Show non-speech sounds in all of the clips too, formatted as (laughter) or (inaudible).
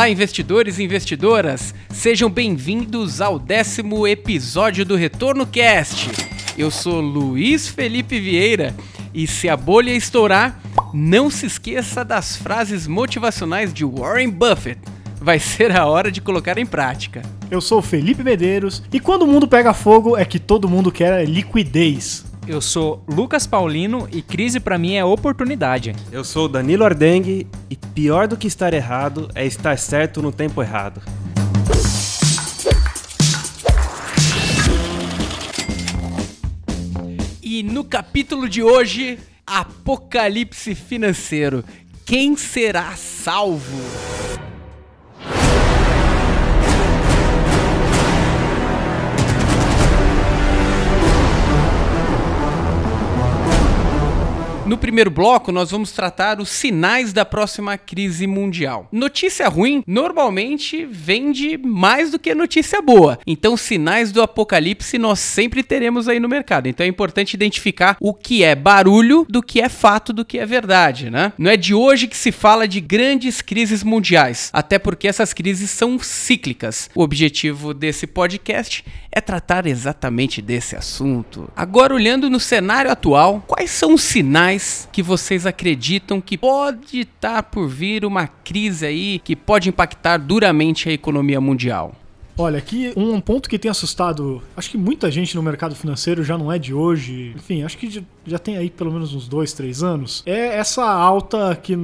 Olá, investidores e investidoras! Sejam bem-vindos ao décimo episódio do Retorno Cast. Eu sou Luiz Felipe Vieira e se a bolha estourar, não se esqueça das frases motivacionais de Warren Buffett. Vai ser a hora de colocar em prática. Eu sou Felipe Medeiros e quando o mundo pega fogo é que todo mundo quer liquidez. Eu sou Lucas Paulino e crise para mim é oportunidade. Eu sou Danilo Ardengue e pior do que estar errado é estar certo no tempo errado. E no capítulo de hoje, Apocalipse Financeiro. Quem será salvo? No primeiro bloco, nós vamos tratar os sinais da próxima crise mundial. Notícia ruim normalmente vende mais do que notícia boa. Então, sinais do apocalipse nós sempre teremos aí no mercado. Então, é importante identificar o que é barulho do que é fato, do que é verdade, né? Não é de hoje que se fala de grandes crises mundiais, até porque essas crises são cíclicas. O objetivo desse podcast é tratar exatamente desse assunto. Agora, olhando no cenário atual, quais são os sinais que vocês acreditam que pode estar por vir uma crise aí que pode impactar duramente a economia mundial? Olha, aqui um ponto que tem assustado, acho que muita gente no mercado financeiro já não é de hoje, enfim, acho que já tem aí pelo menos uns dois, três anos, é essa alta que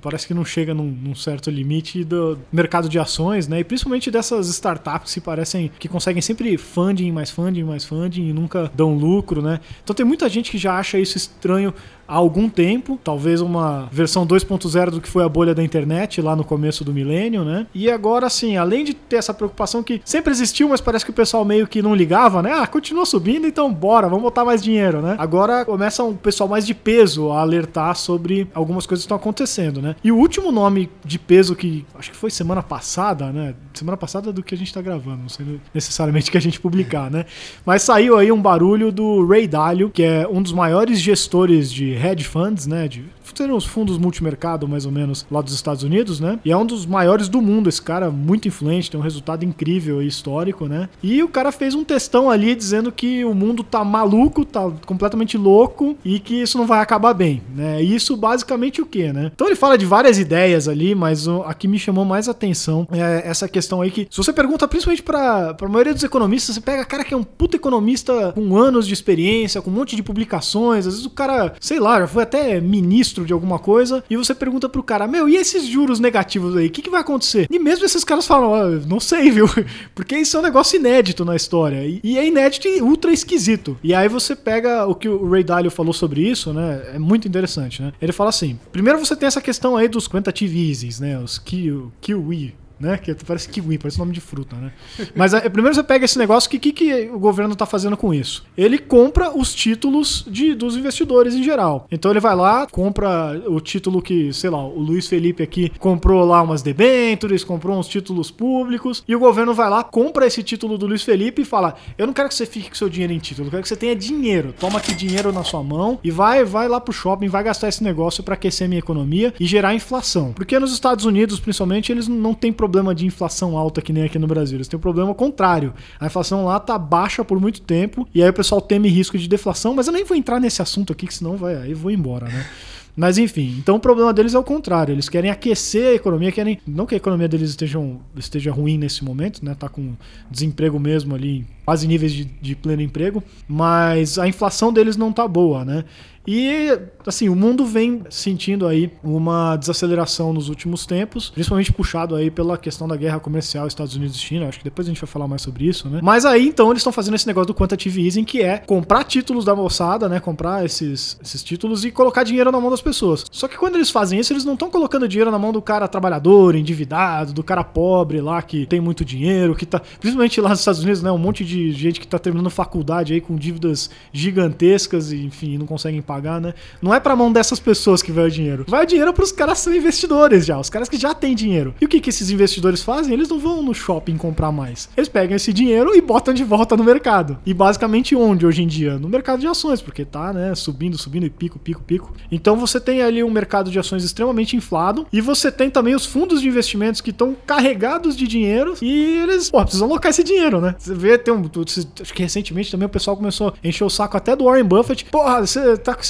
parece que não chega num, num, certo limite do mercado de ações, né? E principalmente dessas startups que parecem que conseguem sempre funding, mais funding, mais funding e nunca dão lucro, né? Então tem muita gente que já acha isso estranho há algum tempo, talvez uma versão 2.0 do que foi a bolha da internet lá no começo do milênio, né? E agora, assim, além de ter essa preocupação que sempre existiu, mas parece que o pessoal meio que não ligava, né? Ah, continua subindo, então bora, vamos botar mais dinheiro, né? Agora começa um pessoal mais de peso a alertar sobre algumas coisas que estão acontecendo, né? E o último nome de peso que acho que foi semana passada, né? Semana passada do que a gente tá gravando, não sei necessariamente que a gente publicar, né? Mas saiu aí um barulho do Ray Dalio, que é um dos maiores gestores de hedge funds, né? De seriam os fundos multimercado, mais ou menos, lá dos Estados Unidos, né? E é um dos maiores do mundo, esse cara muito influente, tem um resultado incrível e histórico, né? E o cara fez um textão ali dizendo que o mundo tá maluco, tá completamente louco e que isso não vai acabar bem, né? E isso basicamente o que, né? Então ele fala de várias ideias ali, mas a que me chamou mais atenção é essa questão aí que, se você pergunta principalmente pra, pra maioria dos economistas, você pega cara que é um puta economista com anos de experiência, com um monte de publicações, às vezes o cara, sei lá, já foi até ministro de alguma coisa, e você pergunta pro cara, meu, e esses juros negativos aí, o que, que vai acontecer? E mesmo esses caras falam, oh, não sei, (laughs) viu? Porque isso é um negócio inédito na história. E, é inédito e ultra esquisito. E aí você pega o que o Ray Dalio falou sobre isso, né? É muito interessante, né? Ele fala assim: primeiro você tem essa questão aí dos quantitative easings, né? Os QE, né? Que parece kiwi, parece nome de fruta, né? Mas é, primeiro você pega esse negócio, o que, que, que, o governo está fazendo com isso? Ele compra os títulos de, dos investidores em geral. Então ele vai lá, compra o título que, sei lá, o Luiz Felipe aqui comprou lá umas debêntures, comprou uns títulos públicos, e o governo vai lá, compra esse título do Luiz Felipe e fala: Eu não quero que você fique com seu dinheiro em título, eu quero que você tenha dinheiro. Toma aqui dinheiro na sua mão e vai, vai lá pro shopping, vai gastar esse negócio para aquecer minha economia e gerar inflação. Porque nos Estados Unidos, principalmente, eles não têm problema problema de inflação alta que nem aqui no Brasil. Eles têm um problema contrário. A inflação lá tá baixa por muito tempo e aí o pessoal teme risco de deflação, mas eu nem vou entrar nesse assunto aqui, que senão vai, aí vou embora, né? (laughs) Mas enfim, então o problema deles é o contrário. Eles querem aquecer a economia, querem. Não que a economia deles esteja, esteja ruim nesse momento, né? Tá com desemprego mesmo ali, quase níveis de, de pleno emprego, mas a inflação deles não tá boa, né? E, assim, o mundo vem sentindo aí uma desaceleração nos últimos tempos, principalmente puxado aí pela questão da guerra comercial Estados Unidos e China. Acho que depois a gente vai falar mais sobre isso, né? Mas aí, então, eles estão fazendo esse negócio do quantitative easing, que é comprar títulos da moçada, né? Comprar esses, esses títulos e colocar dinheiro na mão das pessoas. Só que quando eles fazem isso, eles não estão colocando dinheiro na mão do cara trabalhador, endividado, do cara pobre lá que tem muito dinheiro, que tá. Principalmente lá nos Estados Unidos, né? Um monte de gente que tá terminando faculdade aí com dívidas gigantescas e, enfim, não conseguem pagar pagar, né? Não é pra mão dessas pessoas que vai o dinheiro. Vai o dinheiro pros caras que são investidores já, os caras que já têm dinheiro. E o que, que esses investidores fazem? Eles não vão no shopping comprar mais. Eles pegam esse dinheiro e botam de volta no mercado. E basicamente onde hoje em dia? No mercado de ações, porque tá, né, subindo, subindo e pico, pico, pico. Então você tem ali um mercado de ações extremamente inflado e você tem também os fundos de investimentos que estão carregados de dinheiro e eles, pô, precisam alocar esse dinheiro, né? Você vê, tem um. Acho que recentemente também o pessoal começou a encher o saco até do Warren Buffett. Porra, você tá com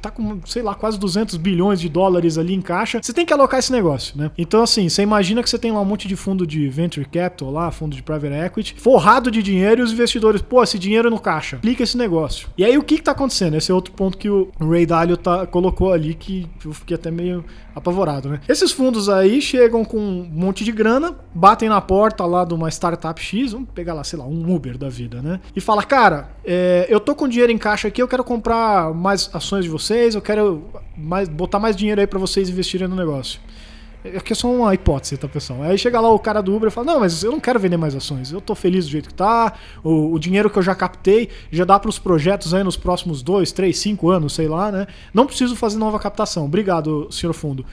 tá com, sei lá, quase 200 bilhões de dólares ali em caixa. Você tem que alocar esse negócio, né? Então, assim, você imagina que você tem lá um monte de fundo de venture capital lá, fundo de private equity, forrado de dinheiro e os investidores, pô, esse dinheiro no caixa. Aplica esse negócio. E aí o que que tá acontecendo? Esse é outro ponto que o Ray Dalio tá, colocou ali que eu fiquei até meio apavorado, né? Esses fundos aí chegam com um monte de grana, batem na porta lá de uma startup X, vamos pegar lá, sei lá, um Uber da vida, né? E fala, cara, é, eu tô com dinheiro em caixa aqui, eu quero comprar mais ações de vocês, eu quero mais, botar mais dinheiro aí para vocês investirem no negócio. Aqui é só uma hipótese, tá, pessoal? Aí chega lá o cara do Uber e fala: Não, mas eu não quero vender mais ações. Eu tô feliz do jeito que tá. O, o dinheiro que eu já captei já dá para os projetos aí nos próximos dois, três, cinco anos, sei lá, né? Não preciso fazer nova captação. Obrigado, senhor fundo.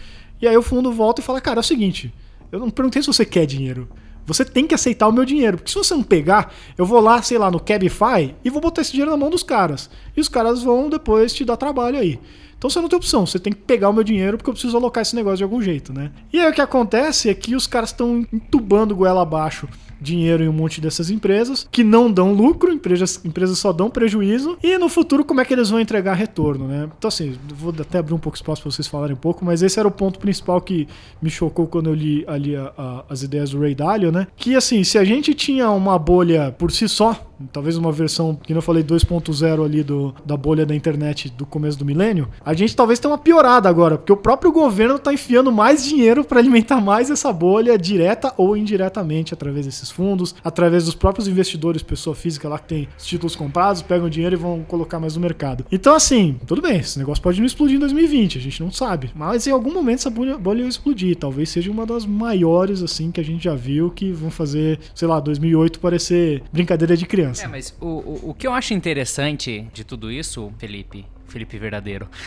E aí o fundo volta e fala: Cara, é o seguinte, eu não perguntei se você quer dinheiro. Você tem que aceitar o meu dinheiro. Porque se você não pegar, eu vou lá, sei lá, no Cabify e vou botar esse dinheiro na mão dos caras. E os caras vão depois te dar trabalho aí. Então você não tem opção, você tem que pegar o meu dinheiro porque eu preciso alocar esse negócio de algum jeito, né? E aí o que acontece é que os caras estão entubando goela abaixo dinheiro em um monte dessas empresas que não dão lucro, empresas, empresas só dão prejuízo, e no futuro como é que eles vão entregar retorno, né? Então assim, vou até abrir um pouco espaço para vocês falarem um pouco, mas esse era o ponto principal que me chocou quando eu li ali a, a, as ideias do Ray Dalio, né? Que assim, se a gente tinha uma bolha por si só, talvez uma versão, que eu falei 2.0 ali do, da bolha da internet do começo do milênio, a gente talvez tenha uma piorada agora, porque o próprio governo tá enfiando mais dinheiro para alimentar mais essa bolha direta ou indiretamente através desses desses fundos, através dos próprios investidores, pessoa física lá que tem os títulos comprados, pegam dinheiro e vão colocar mais no mercado. Então, assim, tudo bem, esse negócio pode não explodir em 2020, a gente não sabe. Mas em algum momento essa bolha, bolha vai explodir. Talvez seja uma das maiores, assim, que a gente já viu que vão fazer, sei lá, 2008 parecer brincadeira de criança. É, mas o, o, o que eu acho interessante de tudo isso, Felipe, Felipe Verdadeiro. (laughs)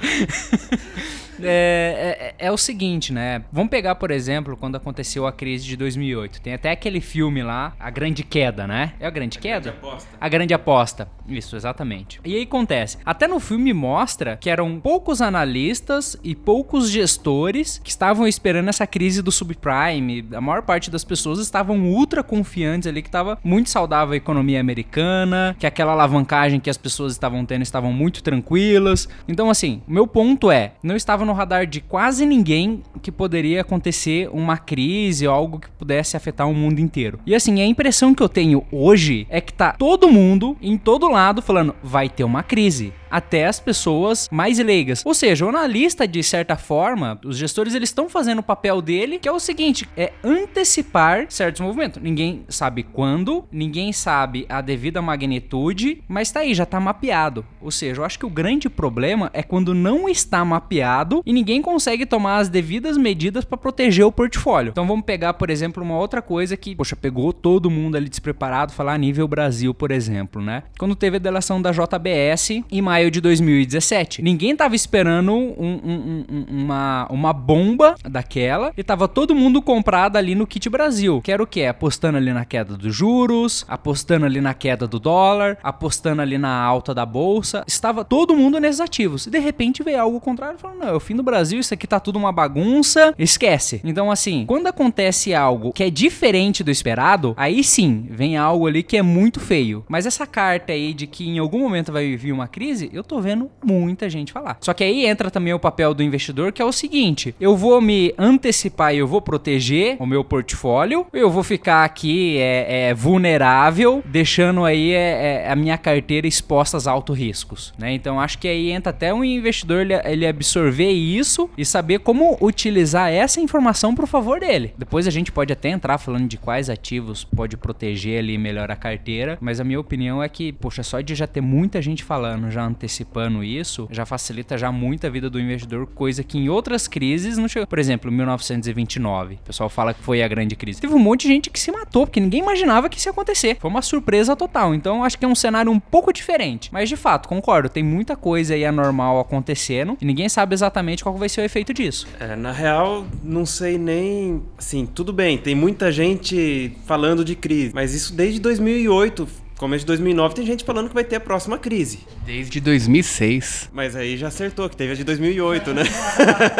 (laughs) É, é, é, o seguinte, né? Vamos pegar, por exemplo, quando aconteceu a crise de 2008. Tem até aquele filme lá, A Grande Queda, né? É a Grande a Queda? Grande aposta. A Grande Aposta. Isso, exatamente. E aí acontece. Até no filme mostra que eram poucos analistas e poucos gestores que estavam esperando essa crise do subprime. A maior parte das pessoas estavam ultra confiantes ali que estava muito saudável a economia americana, que aquela alavancagem que as pessoas estavam tendo estavam muito tranquilas. Então, assim, o meu ponto é, não estava no radar de quase ninguém que poderia acontecer uma crise ou algo que pudesse afetar o mundo inteiro. E assim, a impressão que eu tenho hoje é que tá todo mundo em todo lado falando vai ter uma crise até as pessoas mais leigas. Ou seja, o analista, de certa forma, os gestores eles estão fazendo o papel dele, que é o seguinte: é antecipar certos movimentos. Ninguém sabe quando, ninguém sabe a devida magnitude, mas tá aí, já tá mapeado. Ou seja, eu acho que o grande problema é quando não está mapeado e ninguém consegue tomar as devidas medidas para proteger o portfólio. Então vamos pegar, por exemplo, uma outra coisa que, poxa, pegou todo mundo ali despreparado, falar a nível Brasil, por exemplo, né? Quando teve a delação da JBS em maio maio de 2017. Ninguém tava esperando um, um, um, uma, uma bomba daquela e tava todo mundo comprado ali no Kit Brasil. Que era o quê? Apostando ali na queda dos juros, apostando ali na queda do dólar, apostando ali na alta da bolsa. Estava todo mundo nesses ativos. E de repente veio algo contrário falou: não, é o fim do Brasil, isso aqui tá tudo uma bagunça. Esquece. Então, assim, quando acontece algo que é diferente do esperado, aí sim vem algo ali que é muito feio. Mas essa carta aí de que em algum momento vai vir uma crise, eu tô vendo muita gente falar. Só que aí entra também o papel do investidor, que é o seguinte: eu vou me antecipar e eu vou proteger o meu portfólio, eu vou ficar aqui é, é vulnerável, deixando aí é, é, a minha carteira exposta a altos riscos, né? Então acho que aí entra até um investidor ele, ele absorver isso e saber como utilizar essa informação pro favor dele. Depois a gente pode até entrar falando de quais ativos pode proteger ali melhor a carteira, mas a minha opinião é que, poxa, só de já ter muita gente falando, já antecipando isso, já facilita já muito a vida do investidor, coisa que em outras crises não chegou. Por exemplo, 1929, o pessoal fala que foi a grande crise. Teve um monte de gente que se matou, porque ninguém imaginava que isso ia acontecer. Foi uma surpresa total. Então, acho que é um cenário um pouco diferente. Mas, de fato, concordo, tem muita coisa aí anormal acontecendo e ninguém sabe exatamente qual vai ser o efeito disso. É, na real, não sei nem. Assim, tudo bem, tem muita gente falando de crise, mas isso desde 2008 começo de 2009 tem gente falando que vai ter a próxima crise. Desde 2006. Mas aí já acertou, que teve a de 2008, né?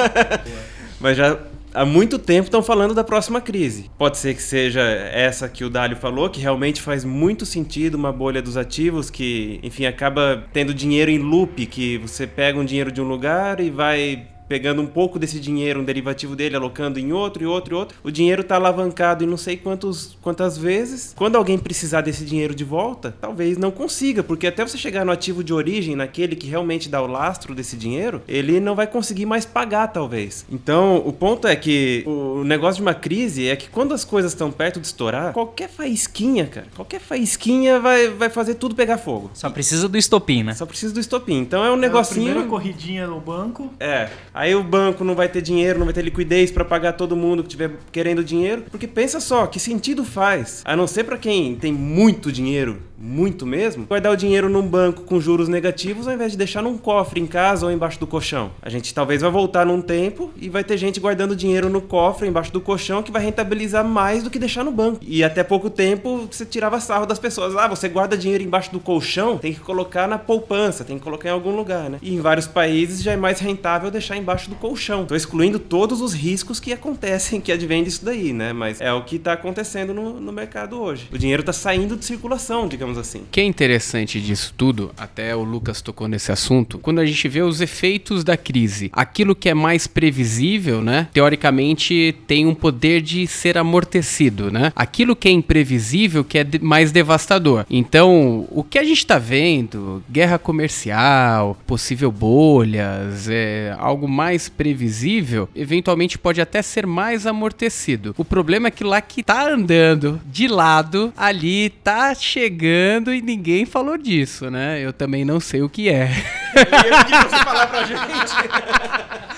(laughs) Mas já há muito tempo estão falando da próxima crise. Pode ser que seja essa que o Dálio falou, que realmente faz muito sentido uma bolha dos ativos que, enfim, acaba tendo dinheiro em loop, que você pega um dinheiro de um lugar e vai pegando um pouco desse dinheiro, um derivativo dele, alocando em outro e outro e outro. O dinheiro está alavancado em não sei quantos, quantas vezes. Quando alguém precisar desse dinheiro de volta, talvez não consiga, porque até você chegar no ativo de origem, naquele que realmente dá o lastro desse dinheiro, ele não vai conseguir mais pagar, talvez. Então, o ponto é que o negócio de uma crise é que quando as coisas estão perto de estourar, qualquer faísquinha, cara, qualquer faísquinha vai, vai fazer tudo pegar fogo. Só precisa do estopim, né? Só precisa do estopim. Então é um negocinho. É a primeira corridinha no banco. É. Aí o banco não vai ter dinheiro, não vai ter liquidez para pagar todo mundo que estiver querendo dinheiro. Porque pensa só, que sentido faz? A não ser para quem tem muito dinheiro, muito mesmo, vai dar o dinheiro num banco com juros negativos ao invés de deixar num cofre em casa ou embaixo do colchão. A gente talvez vai voltar num tempo e vai ter gente guardando dinheiro no cofre embaixo do colchão que vai rentabilizar mais do que deixar no banco. E até pouco tempo você tirava sarro das pessoas. Ah, você guarda dinheiro embaixo do colchão, tem que colocar na poupança, tem que colocar em algum lugar, né? E em vários países já é mais rentável deixar embaixo do colchão. Tô excluindo todos os riscos que acontecem, que advêm disso daí, né? Mas é o que tá acontecendo no, no mercado hoje. O dinheiro tá saindo de circulação, digamos assim. O que é interessante disso tudo, até o Lucas tocou nesse assunto, quando a gente vê os efeitos da crise, aquilo que é mais previsível, né? Teoricamente tem um poder de ser amortecido, né? Aquilo que é imprevisível que é mais devastador. Então, o que a gente tá vendo, guerra comercial, possível bolhas, é, algo mais previsível, eventualmente pode até ser mais amortecido. O problema é que lá que tá andando de lado, ali tá chegando e ninguém falou disso, né? Eu também não sei o que é. (laughs)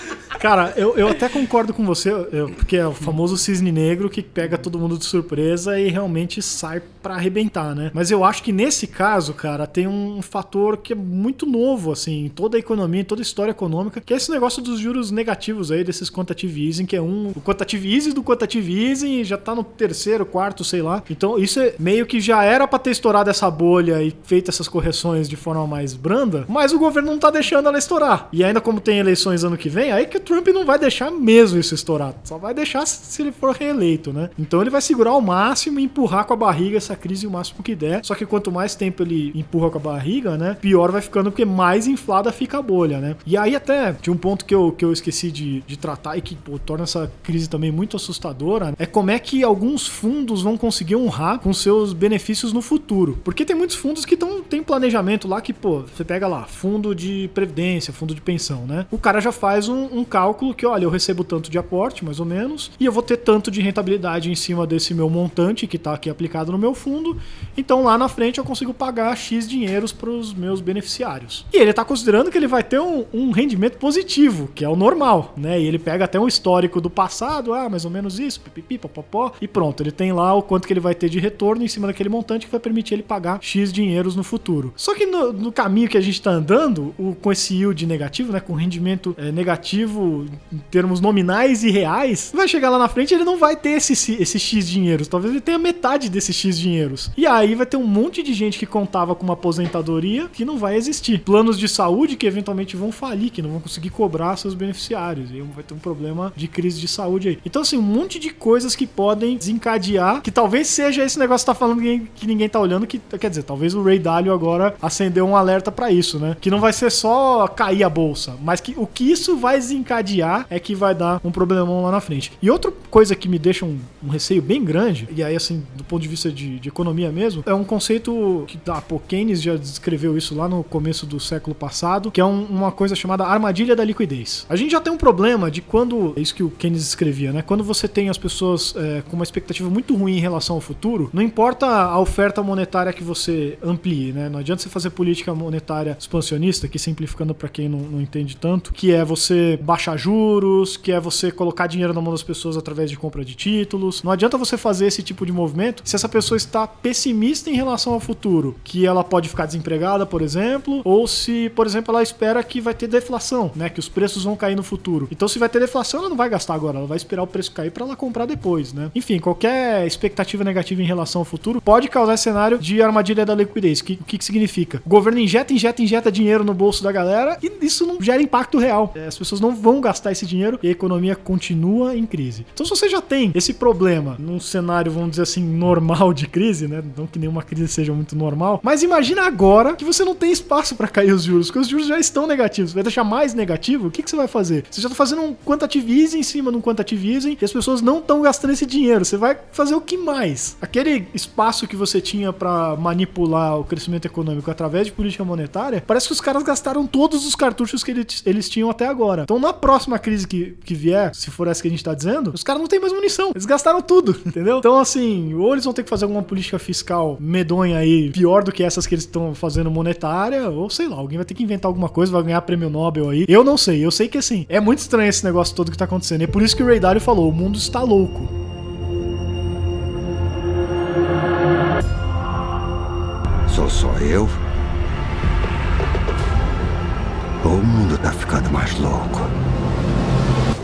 Cara, eu, eu até concordo com você, eu- porque é o famoso cisne negro que pega todo mundo de surpresa e realmente sai pra arrebentar, né? Mas eu acho que nesse caso, cara, tem um fator que é muito novo, assim, em toda a economia, em toda a história econômica, que é esse negócio dos juros negativos aí, desses quantitative easing, que é um. O quantitative easing do quantitative easing e já tá no terceiro, quarto, sei lá. Então isso é meio que já era pra ter estourado essa bolha e feito essas correções de forma mais branda, mas o governo não tá deixando ela estourar. E ainda como tem eleições ano que vem, aí que o Trump não vai deixar mesmo isso estourar. Só vai deixar se ele for reeleito, né? Então ele vai segurar ao máximo e empurrar com a barriga essa crise o máximo que der. Só que quanto mais tempo ele empurra com a barriga, né? Pior vai ficando porque mais inflada fica a bolha, né? E aí até tinha um ponto que eu, que eu esqueci de, de tratar e que pô, torna essa crise também muito assustadora, é como é que alguns fundos vão conseguir honrar com seus benefícios no futuro. Porque tem muitos fundos que tão, tem planejamento lá que, pô, você pega lá, fundo de previdência, fundo de pensão, né? O cara já faz um, um cálculo que, olha, eu recebo tanto de aporte, mais ou menos, e eu vou ter tanto de rentabilidade em cima desse meu montante que tá aqui aplicado no meu fundo, então lá na frente eu consigo pagar X dinheiros para os meus beneficiários. E ele tá considerando que ele vai ter um, um rendimento positivo, que é o normal, né? E ele pega até um histórico do passado, ah, mais ou menos isso, pipipi, popopó, e pronto, ele tem lá o quanto que ele vai ter de retorno em cima daquele montante que vai permitir ele pagar X dinheiros no futuro. Só que no, no caminho que a gente tá andando, o- com esse yield negativo, né, com rendimento é, negativo em termos nominais e reais, vai chegar lá na frente ele não vai ter esse, esse X dinheiros, talvez ele tenha metade desses X dinheiros. E aí vai ter um monte de gente que contava com uma aposentadoria que não vai existir. Planos de saúde que eventualmente vão falir, que não vão conseguir cobrar seus beneficiários. E vai ter um problema de crise de saúde aí. Então, assim, um monte de coisas que podem desencadear, que talvez seja esse negócio que tá falando que ninguém, tá olhando, que quer dizer, talvez o Ray Dalio agora acendeu um alerta pra isso, né? Que não vai ser só cair a bolsa, mas que o que isso vai desencadear é que vai dar um problemão lá na frente. E outra coisa que me deixa um, um receio bem grande, e aí assim, do ponto de vista de, de economia mesmo, é um conceito que ah, pô, Keynes já descreveu isso lá no começo do século passado, que é um, uma coisa chamada armadilha da liquidez. A gente já tem um problema de quando, é isso que o Keynes escrevia, né? Quando você tem as pessoas é, com uma expectativa muito ruim em relação ao futuro, não importa a oferta monetária que você amplie, né? Não adianta você fazer política monetária expansionista, que simplificando para quem não, não entende tanto, que é você baixar juros, que é você colocar dinheiro na mão das pessoas através de compra de títulos. Não adianta você fazer esse tipo de movimento se essa pessoa está pessimista em relação ao futuro, que ela pode ficar desempregada, por exemplo, ou se, por exemplo, ela espera que vai ter deflação, né? Que os preços vão cair no futuro. Então, se vai ter deflação, ela não vai gastar agora, ela vai esperar o preço cair para ela comprar depois, né? Enfim, qualquer expectativa negativa em relação ao futuro pode causar cenário de armadilha da liquidez. O que, que, que significa? O governo injeta, injeta, injeta dinheiro no bolso da galera e isso não gera impacto real. É, as pessoas não vão gastar esse dinheiro e a economia continua em crise. Então, se você já tem esse problema num cenário, vamos dizer assim, normal de crise, né? Não que nenhuma crise seja muito normal, mas imagina agora que você não tem espaço para cair os juros, porque os juros já estão negativos. Vai deixar mais negativo? O que, que você vai fazer? Você já tá fazendo um quantitative easing em cima de um quantitative easing e as pessoas não estão gastando esse dinheiro. Você vai fazer o que mais? Aquele espaço que você tinha para manipular o crescimento econômico através de política monetária, parece que os caras gastaram todos os cartuchos que eles, eles tinham até agora. Então, na próxima crise que, que vier, se for essa que a gente tá dizendo, os caras não têm mais munição. Eles gastaram tudo, (laughs) entendeu? Então, assim, ou eles vão ter que fazer alguma política fiscal medonha aí, pior do que essas que eles estão fazendo monetária, ou sei lá, alguém vai ter que inventar alguma coisa, vai ganhar prêmio Nobel aí. Eu não sei, eu sei que assim, é muito estranho esse negócio todo que tá acontecendo. É por isso que o Ray Dalio falou: o mundo está louco. Sou só eu? O mundo tá ficando mais louco?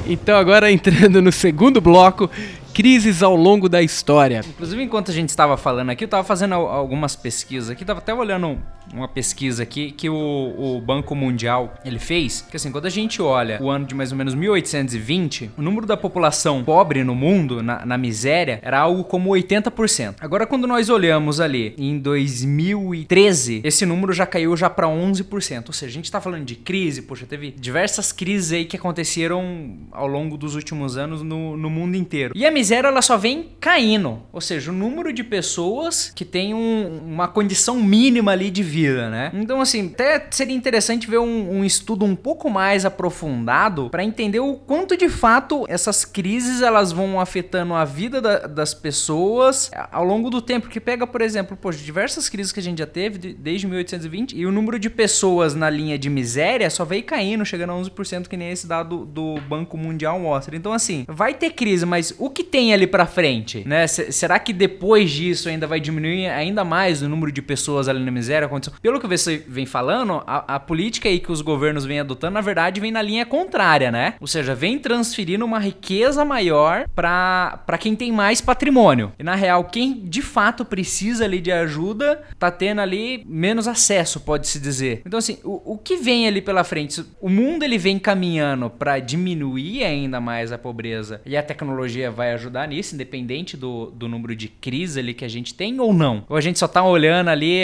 Então, agora entrando no segundo bloco, crises ao longo da história. Inclusive, enquanto a gente estava falando aqui, eu estava fazendo algumas pesquisas aqui, estava até olhando uma pesquisa aqui que o, o, Banco Mundial ele fez, que assim, quando a gente olha o ano de mais ou menos 1820, o número da população pobre no mundo, na, na miséria, era algo como 80%. Agora, quando nós olhamos ali em 2013, esse número já caiu já para 11%. Ou seja, a gente está falando de crise, poxa, teve diversas crises aí que aconteceram ao longo dos últimos anos no, no mundo inteiro. E a miséria, ela só vem caindo. Ou seja, o número de pessoas que tem um, uma condição mínima ali de vida vida, né? Então, assim, até seria interessante ver um, um estudo um pouco mais aprofundado para entender o quanto de fato essas crises elas vão afetando a vida da, das pessoas ao longo do tempo. Que pega, por exemplo, poxa, diversas crises que a gente já teve desde 1820 e o número de pessoas na linha de miséria só veio caindo, chegando a 11%, que nem esse dado do Banco Mundial mostra. Então, assim, vai ter crise, mas o que tem ali para frente, né? Será que depois disso ainda vai diminuir ainda mais o número de pessoas ali na miséria? Pelo que você vem falando, a, a, política aí que os governos vêm adotando, na verdade, vem na linha contrária, né? Ou seja, vem transferindo uma riqueza maior para quem tem mais patrimônio. E na real, quem de fato precisa ali de ajuda, tá tendo ali menos acesso, pode-se dizer. Então, assim, o, o que vem ali pela frente? O mundo ele vem caminhando para diminuir ainda mais a pobreza e a tecnologia vai ajudar nisso, independente do, do número de crise ali que a gente tem ou não. Ou a gente só tá olhando ali.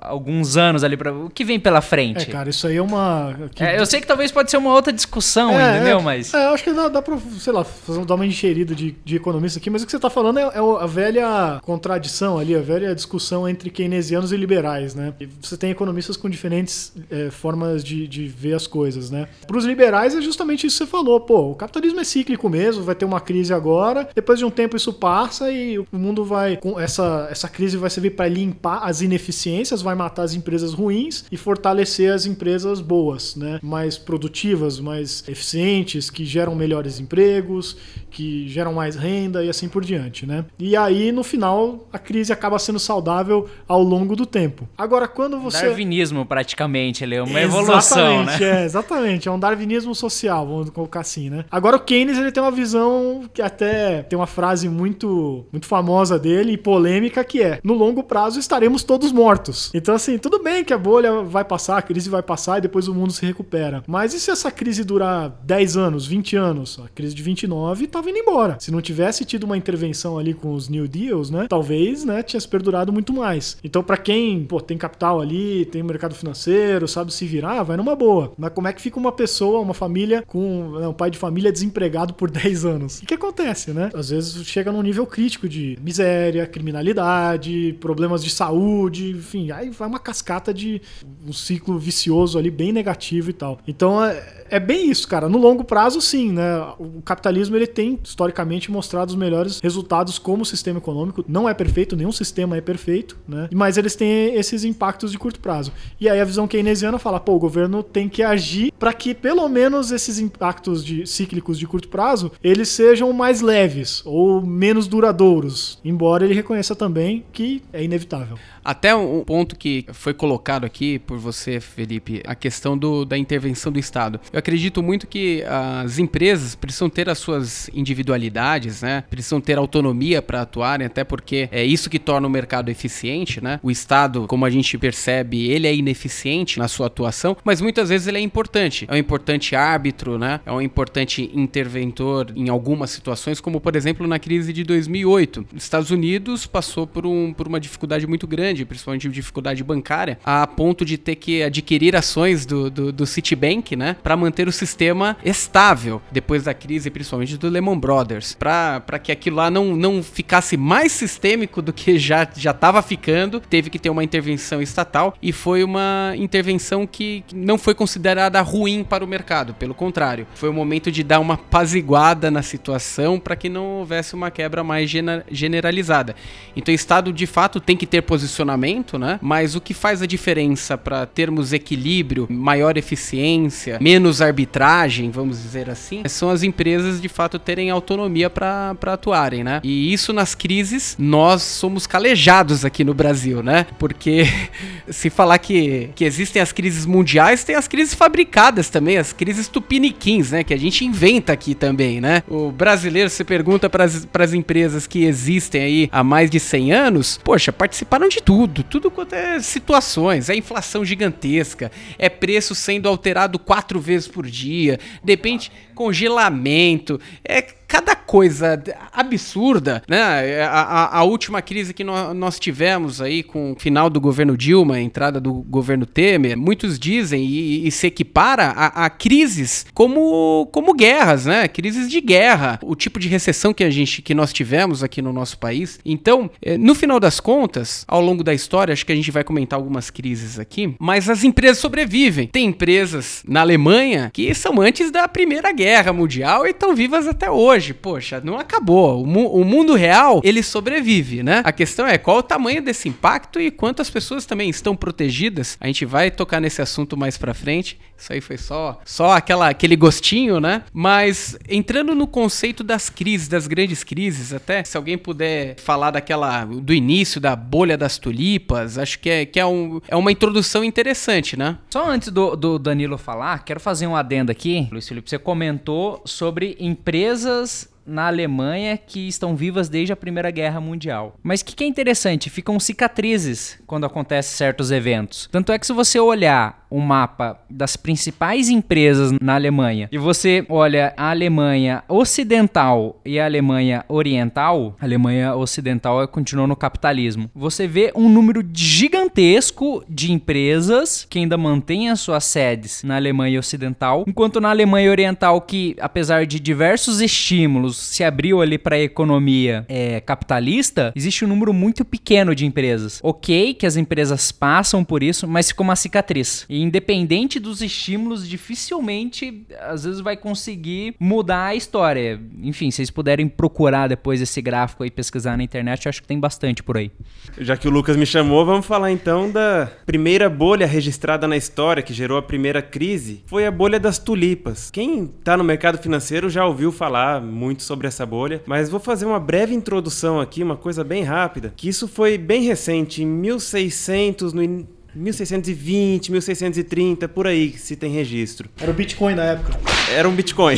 Alguns anos ali para o que vem pela frente. É, cara, isso aí é uma. Que... É, eu sei que talvez pode ser uma outra discussão, é, entendeu? É, mas. É, eu acho que dá, dá pra, sei lá, fazer, dar uma encherida de, de economista aqui, mas o que você tá falando é, é a velha contradição ali, a velha discussão entre keynesianos e liberais, né? E você tem economistas com diferentes é, formas de, de ver as coisas, né? Para os liberais é justamente isso que você falou, pô, o capitalismo é cíclico mesmo, vai ter uma crise agora, depois de um tempo isso passa e o mundo vai. com Essa, essa crise vai servir para limpar as ineficiências vai matar as empresas ruins e fortalecer as empresas boas, né? Mais produtivas, mais eficientes, que geram melhores empregos, que geram mais renda e assim por diante, né? E aí no final a crise acaba sendo saudável ao longo do tempo. Agora quando você darwinismo praticamente, ele é uma evolução, exatamente, né? É, exatamente, é um darwinismo social, vamos colocar assim, né? Agora o Keynes ele tem uma visão que até tem uma frase muito muito famosa dele e polêmica que é: no longo prazo estaremos todos mortos. Anos. Então, assim, tudo bem que a bolha vai passar, a crise vai passar e depois o mundo se recupera. Mas e se essa crise durar 10 anos, 20 anos? A crise de 29 tava indo embora. Se não tivesse tido uma intervenção ali com os New Deals, né? Talvez, né, tivesse perdurado muito mais. Então, para quem, pô, tem capital ali, tem mercado financeiro, sabe se virar, vai numa boa. Mas como é que fica uma pessoa, uma família com né, um pai de família desempregado por (laughs) 10 anos? O que acontece, né? Às vezes chega num nível crítico de miséria, criminalidade, problemas de saúde, enfim, aí vai uma cascata de um ciclo vicioso ali bem negativo e tal. Então é, é bem isso, cara. No longo prazo, sim, né? O capitalismo ele tem historicamente mostrado os melhores resultados como sistema econômico. Não é perfeito, nenhum sistema é perfeito, né? Mas eles têm esses impactos de curto prazo. E aí a visão keynesiana fala, pô, o governo tem que agir para que pelo menos esses impactos de cíclicos de curto prazo eles sejam mais leves ou menos duradouros, embora ele reconheça também que é inevitável. Até um ponto que foi colocado aqui por você, Felipe, a questão do, da intervenção do Estado. Eu acredito muito que as empresas precisam ter as suas individualidades, né? Precisam ter autonomia para atuarem, até porque é isso que torna o mercado eficiente, né? O Estado, como a gente percebe, ele é ineficiente na sua atuação, mas muitas vezes ele é importante. É um importante árbitro, né? É um importante interventor em algumas situações, como por exemplo na crise de 2008. Os Estados Unidos passou por, um, por uma dificuldade muito grande principalmente dificuldade bancária, a ponto de ter que adquirir ações do, do, do Citibank, né, para manter o sistema estável depois da crise, principalmente do Lehman Brothers, para que aquilo lá não, não ficasse mais sistêmico do que já já estava ficando, teve que ter uma intervenção estatal e foi uma intervenção que não foi considerada ruim para o mercado, pelo contrário, foi o momento de dar uma paziguada na situação para que não houvesse uma quebra mais generalizada. Então, o Estado de fato tem que ter posicionamento funcionamento, Mas o que faz a diferença para termos equilíbrio, maior eficiência, menos arbitragem, vamos dizer assim, são as empresas de fato terem autonomia para atuarem, né? E isso nas crises nós somos calejados aqui no Brasil, né? Porque (laughs) se falar que, que existem as crises mundiais, tem as crises fabricadas também, as crises tupiniquins, né? Que a gente inventa aqui também, né? O brasileiro, se pergunta para as empresas que existem aí há mais de 100 anos, poxa, participaram de tudo, tudo quanto é situações, é inflação gigantesca, é preço sendo alterado quatro vezes por dia, depende congelamento, é cada coisa absurda, né? A, a, a última crise que no, nós tivemos aí com o final do governo Dilma, a entrada do governo Temer, muitos dizem e, e se equipara a, a, crises como, como guerras, né? Crises de guerra, o tipo de recessão que a gente que nós tivemos aqui no nosso país. Então, eh, no final das contas, ao longo da história, acho que a gente vai comentar algumas crises aqui, mas as empresas sobrevivem. Tem empresas na Alemanha que são antes da Primeira Guerra Mundial e estão vivas até hoje hoje, poxa, não acabou. O, mu o, mundo real, ele sobrevive, né? A questão é qual o tamanho desse impacto e quantas pessoas também estão protegidas. A gente vai tocar nesse assunto mais pra frente. Isso aí foi só, só aquela, aquele gostinho, né? Mas entrando no conceito das crises, das grandes crises, até se alguém puder falar daquela do início da bolha das tulipas, acho que é, que é, um, é uma introdução interessante, né? Só antes do, do Danilo falar, quero fazer um adendo aqui. Luiz Felipe, você comentou sobre empresas Adiós. Na Alemanha que estão vivas desde a Primeira Guerra Mundial. Mas o que, que, é interessante? Ficam cicatrizes quando acontecem certos eventos. Tanto é que se você olhar um mapa das principais empresas na Alemanha e você olha a Alemanha Ocidental e a Alemanha Oriental, a Alemanha Ocidental continua no capitalismo. Você vê um número gigantesco de empresas que ainda mantêm as suas sedes na Alemanha Ocidental, enquanto na Alemanha Oriental, que apesar de diversos estímulos se abriu ali para a economia é, capitalista, existe um número muito pequeno de empresas. Ok, que as empresas passam por isso, mas ficou uma cicatriz. E independente dos estímulos, dificilmente às vezes vai conseguir mudar a história. Enfim, se vocês puderem procurar depois esse gráfico e pesquisar na internet, acho que tem bastante por aí. Já que o Lucas me chamou, vamos falar então da primeira bolha registrada na história que gerou a primeira crise. Foi a bolha das tulipas. Quem está no mercado financeiro já ouviu falar muito sobre essa bolha, mas vou fazer uma breve introdução aqui, uma coisa bem rápida, que isso foi bem recente, em 1600, no 1620, 1630, por aí que se tem registro. Era o Bitcoin da época. Era um Bitcoin.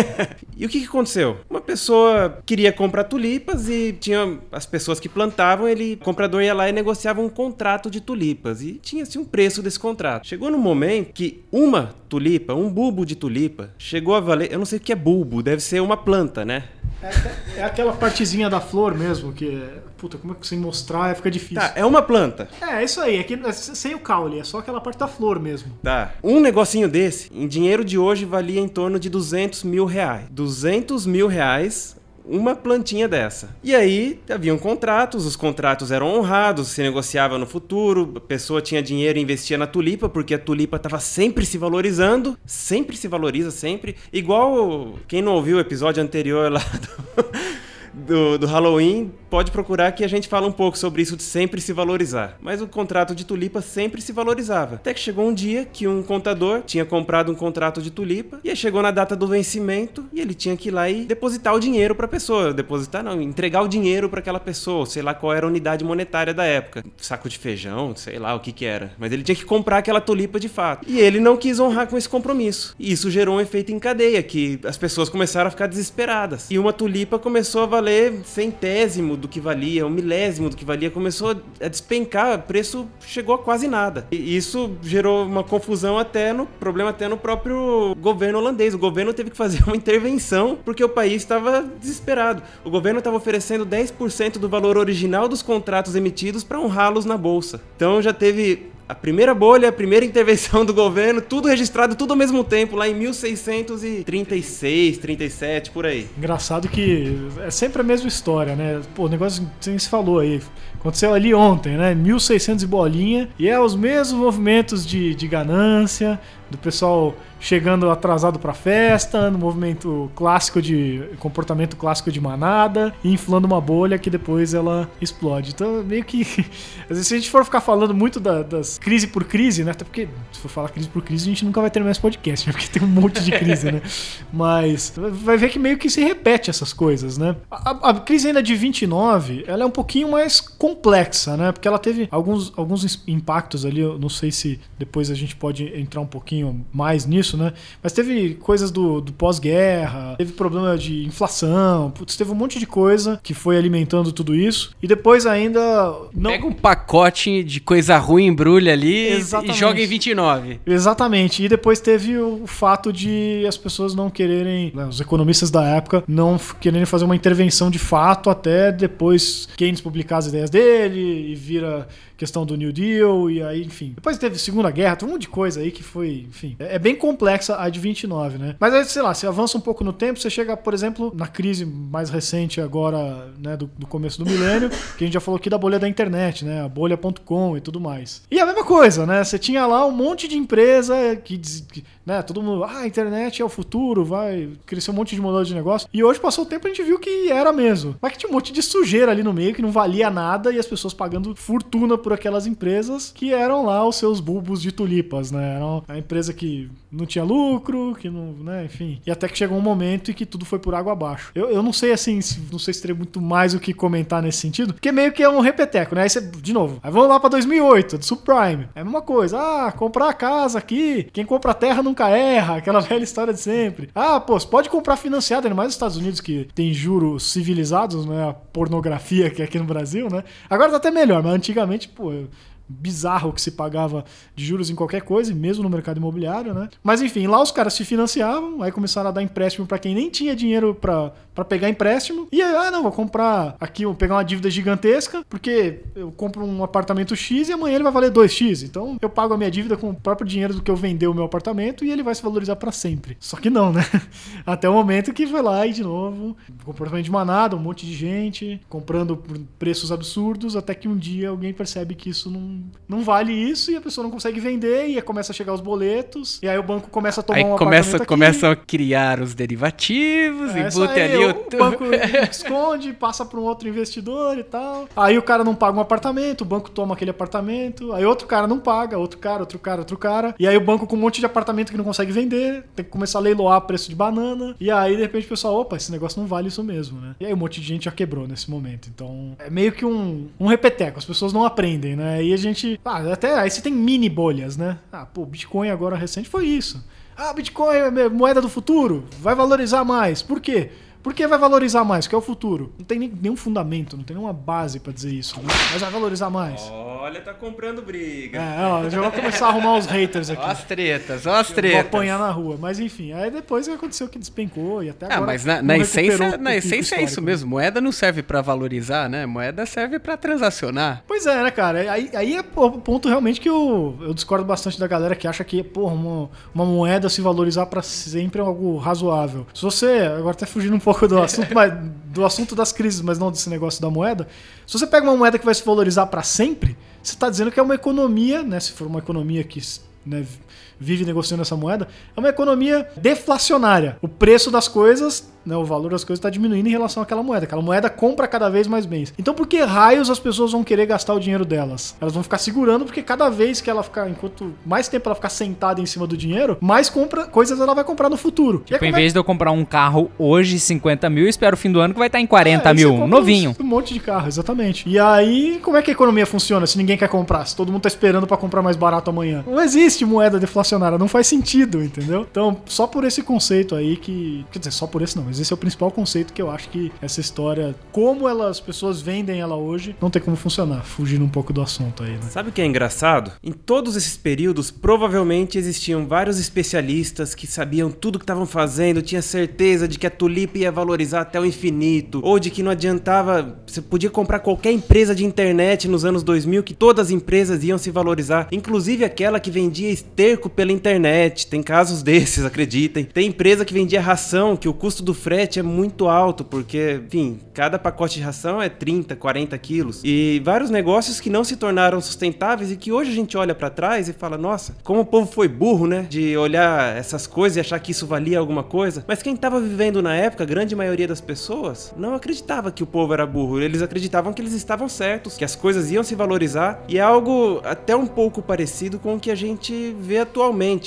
(laughs) e o que, que aconteceu? Uma pessoa queria comprar tulipas e tinha as pessoas que plantavam, ele, o comprador ia lá e negociava um contrato de tulipas e tinha-se um preço desse contrato. Chegou no momento que uma tulipa, um bulbo de tulipa, chegou a valer, eu não sei o que é bulbo, deve ser uma planta, né? É, é aquela partezinha da flor mesmo, que. Puta, como é que sem mostrar fica difícil. Tá, é uma planta. É, é isso aí, é, que, é sem o caule, é só aquela parte da flor mesmo. Tá. Um negocinho desse, em dinheiro de hoje, valia em torno de 200 mil reais. 200 mil reais uma plantinha dessa. E aí haviam contratos, os contratos eram honrados, se negociava no futuro, a pessoa tinha dinheiro e investia na tulipa, porque a tulipa estava sempre se valorizando, sempre se valoriza, sempre. Igual quem não ouviu o episódio anterior lá do, do, do Halloween, pode procurar que a gente fala um pouco sobre isso de sempre se valorizar. Mas o contrato de tulipa sempre se valorizava. Até que chegou um dia que um contador tinha comprado um contrato de tulipa e aí chegou na data do vencimento e ele tinha que ir lá e depositar o dinheiro para a pessoa. Depositar não, entregar o dinheiro para aquela pessoa, sei lá qual era a unidade monetária da época. Saco de feijão, sei lá o que que era. Mas ele tinha que comprar aquela tulipa de fato. E ele não quis honrar com esse compromisso. E isso gerou um efeito em cadeia, que as pessoas começaram a ficar desesperadas. E uma tulipa começou a valer centésimo do que valia, um milésimo do que valia, começou a despencar, o preço chegou a quase nada. E isso gerou uma confusão até no problema até no próprio governo holandês. O governo teve que fazer (laughs) uma intervenção porque o país estava desesperado. O governo estava oferecendo 10% do valor original dos contratos emitidos para honrá-los na bolsa. Então já teve a primeira bolha, a primeira intervenção do governo, tudo registrado, tudo ao mesmo tempo, lá em 1636, 37, por aí. Engraçado que é sempre a mesma história, né? Pô, o negócio que você falou aí, aconteceu ali ontem, né? 1600 e bolinha, e é os mesmos movimentos de, de ganância, do pessoal chegando atrasado para festa, no movimento clássico de comportamento clássico de manada, e inflando uma bolha que depois ela explode. Então, meio que (laughs) às vezes se a gente for ficar falando muito da, das crise por crise, né? Até porque se for falar crise por crise, a gente nunca vai ter mais podcast, né? (laughs) Porque tem um monte de crise, né? (laughs) Mas vai ver que meio que se repete essas coisas, né? A, a crise ainda de 29, ela é um pouquinho mais complexa, né? Porque ela teve alguns, alguns impactos ali, eu não sei se depois a gente pode entrar um pouquinho mais nisso, isso, né? Mas teve coisas do, do pós-guerra, teve problema de inflação, putz, teve um monte de coisa que foi alimentando tudo isso. E depois ainda. Não... Pega um pacote de coisa ruim, embrulha ali Exatamente. e joga em 29. Exatamente. E depois teve o fato de as pessoas não quererem, né, os economistas da época, não quererem fazer uma intervenção de fato até depois Keynes publicar as ideias dele e vira questão do New Deal, e aí, enfim. Depois teve Segunda Guerra, tem um monte de coisa aí que foi, enfim. É, é bem complexa a de 29, né? Mas aí, sei lá, você avança um pouco no tempo, você chega, por exemplo, na crise mais recente agora, né, do, do começo do milênio, (laughs) que a gente já falou aqui da bolha da internet, né? A bolha.com e tudo mais. E a mesma coisa, né? Você tinha lá um monte de empresa que, que né? Todo mundo, ah, a internet é o futuro, vai crescer um monte de modelo de negócio. E hoje passou o tempo a gente viu que era mesmo. Mas que tinha um monte de sujeira ali no meio que não valia nada e as pessoas pagando fortuna por aquelas empresas que eram lá os seus bulbos de tulipas, né? Era a empresa que não tinha lucro, que não, né, enfim. E até que chegou um momento em que tudo foi por água abaixo. Eu, eu não sei assim, se, não sei se teria muito mais o que comentar nesse sentido, porque meio que é um repeteco, né? Aí você, de novo, aí vamos lá para 2008, do subprime. É a mesma coisa. Ah, comprar a casa aqui, quem compra terra nunca erra, aquela (laughs) velha história de sempre. Ah, pô, você pode comprar financiado, ainda mais nos Estados Unidos que tem juros civilizados, né? A pornografia que é aqui no Brasil, né? Agora tá até melhor, mas antigamente, pô, bizarro que se pagava de juros em qualquer coisa, mesmo no mercado imobiliário, né? Mas enfim, lá os caras se financiavam, aí começaram a dar empréstimo para quem nem tinha dinheiro para pegar empréstimo. E aí, ah, não, vou comprar aqui, vou pegar uma dívida gigantesca, porque eu compro um apartamento X e amanhã ele vai valer 2X. Então eu pago a minha dívida com o próprio dinheiro do que eu vender o meu apartamento e ele vai se valorizar para sempre. Só que não, né? (laughs) Até o momento que foi lá e de novo, comportamento de manada, um monte de gente comprando por preços absurdos, até que um dia alguém percebe que isso não não, vale isso e a pessoa não consegue vender e começa a chegar os boletos e aí o banco começa a tomar aí um começa, começam a criar os derivativos é, e botem ali O banco (laughs) esconde, passa para um outro investidor e tal. Aí o cara não paga um apartamento, o banco toma aquele apartamento. Aí outro cara não paga, outro cara, outro cara, outro cara. E aí o banco com um monte de apartamento que não consegue vender, tem que começar a leiloar preço de banana. E aí de repente o pessoal, opa, esse negócio não vale isso mesmo, né? E aí um monte de gente já quebrou nesse momento. Então é meio que um, um repeteco, as pessoas não aprendem, né? E a gente. Ah, até aí você tem mini bolhas, né? Ah, pô, Bitcoin agora recente foi isso. Ah, Bitcoin é moeda do futuro, vai valorizar mais. Por quê? Por que vai valorizar mais? Porque é o futuro. Não tem nem- nenhum fundamento, não tem nenhuma base pra dizer isso. né? Mas vai valorizar mais. Olha, tá comprando briga. É, ó, já vou começar a arrumar os haters aqui. Ó as tretas, ó as Vou tretas. apanhar na rua. Mas enfim, aí depois aconteceu que despencou e até Ah, agora. mas na, na essência, na essência é isso histórico. mesmo. Moeda não serve pra valorizar, né? Moeda serve pra transacionar. Pois é, né, cara? Aí, aí é o ponto realmente que eu, eu discordo bastante da galera que acha que, porra, uma, uma moeda se valorizar pra sempre é algo razoável. Se você, agora até fugindo um pouco do assunto, mas, do assunto das crises, mas não desse negócio da moeda, se você pega uma moeda que vai se valorizar pra sempre, você tá dizendo que é uma economia, né? Se for uma economia que né, vive negociando essa moeda, é uma economia deflacionária. O preço das coisas, né, o valor das coisas está diminuindo em relação àquela moeda. Aquela moeda compra cada vez mais bens. Então, por que raios as pessoas vão querer gastar o dinheiro delas? Elas vão ficar segurando, porque cada vez que ela ficar, enquanto mais tempo ela ficar sentada em cima do dinheiro, mais compra, coisas ela vai comprar no futuro. Tipo, em é vez de eu comprar um carro hoje 50 mil, espero o fim do ano que vai estar em 40 É, mil, novinho. uns- Um monte de carro, exatamente. E aí, como é que a economia funciona se ninguém quer comprar? Se todo mundo tá esperando pra comprar mais barato amanhã? Não existe moeda deflacionária, não faz sentido, entendeu? Então, só por esse conceito aí que. Quer dizer, só por esse não, mas esse é o principal conceito que eu acho que essa história, como ela, as pessoas vendem ela hoje, não tem como funcionar. Fugindo um pouco do assunto aí, né? Sabe o que é engraçado? Em todos esses períodos, provavelmente existiam vários especialistas que sabiam tudo que estavam fazendo, tinha certeza de que a tulipa ia valorizar até o infinito, ou de que não adiantava, você podia comprar qualquer empresa de internet nos anos 2000 que todas as empresas iam se valorizar, inclusive aquela que vendia esterco pela internet. Tem casos (laughs) desses, acreditem. Tem empresa que vendia ração, que o custo do frete é muito alto, porque, enfim, cada pacote de ração é 30, 40 quilos. E vários negócios que não se tornaram sustentáveis e que hoje a gente olha pra trás e fala, nossa, como o povo foi burro, né? De olhar essas coisas e achar que isso valia alguma coisa. Mas quem tava vivendo na época, a grande maioria das pessoas, não acreditava que o povo era burro. Eles acreditavam que eles estavam certos, que as coisas iam se valorizar. E é algo até um pouco parecido com o que a gente vê atualmente,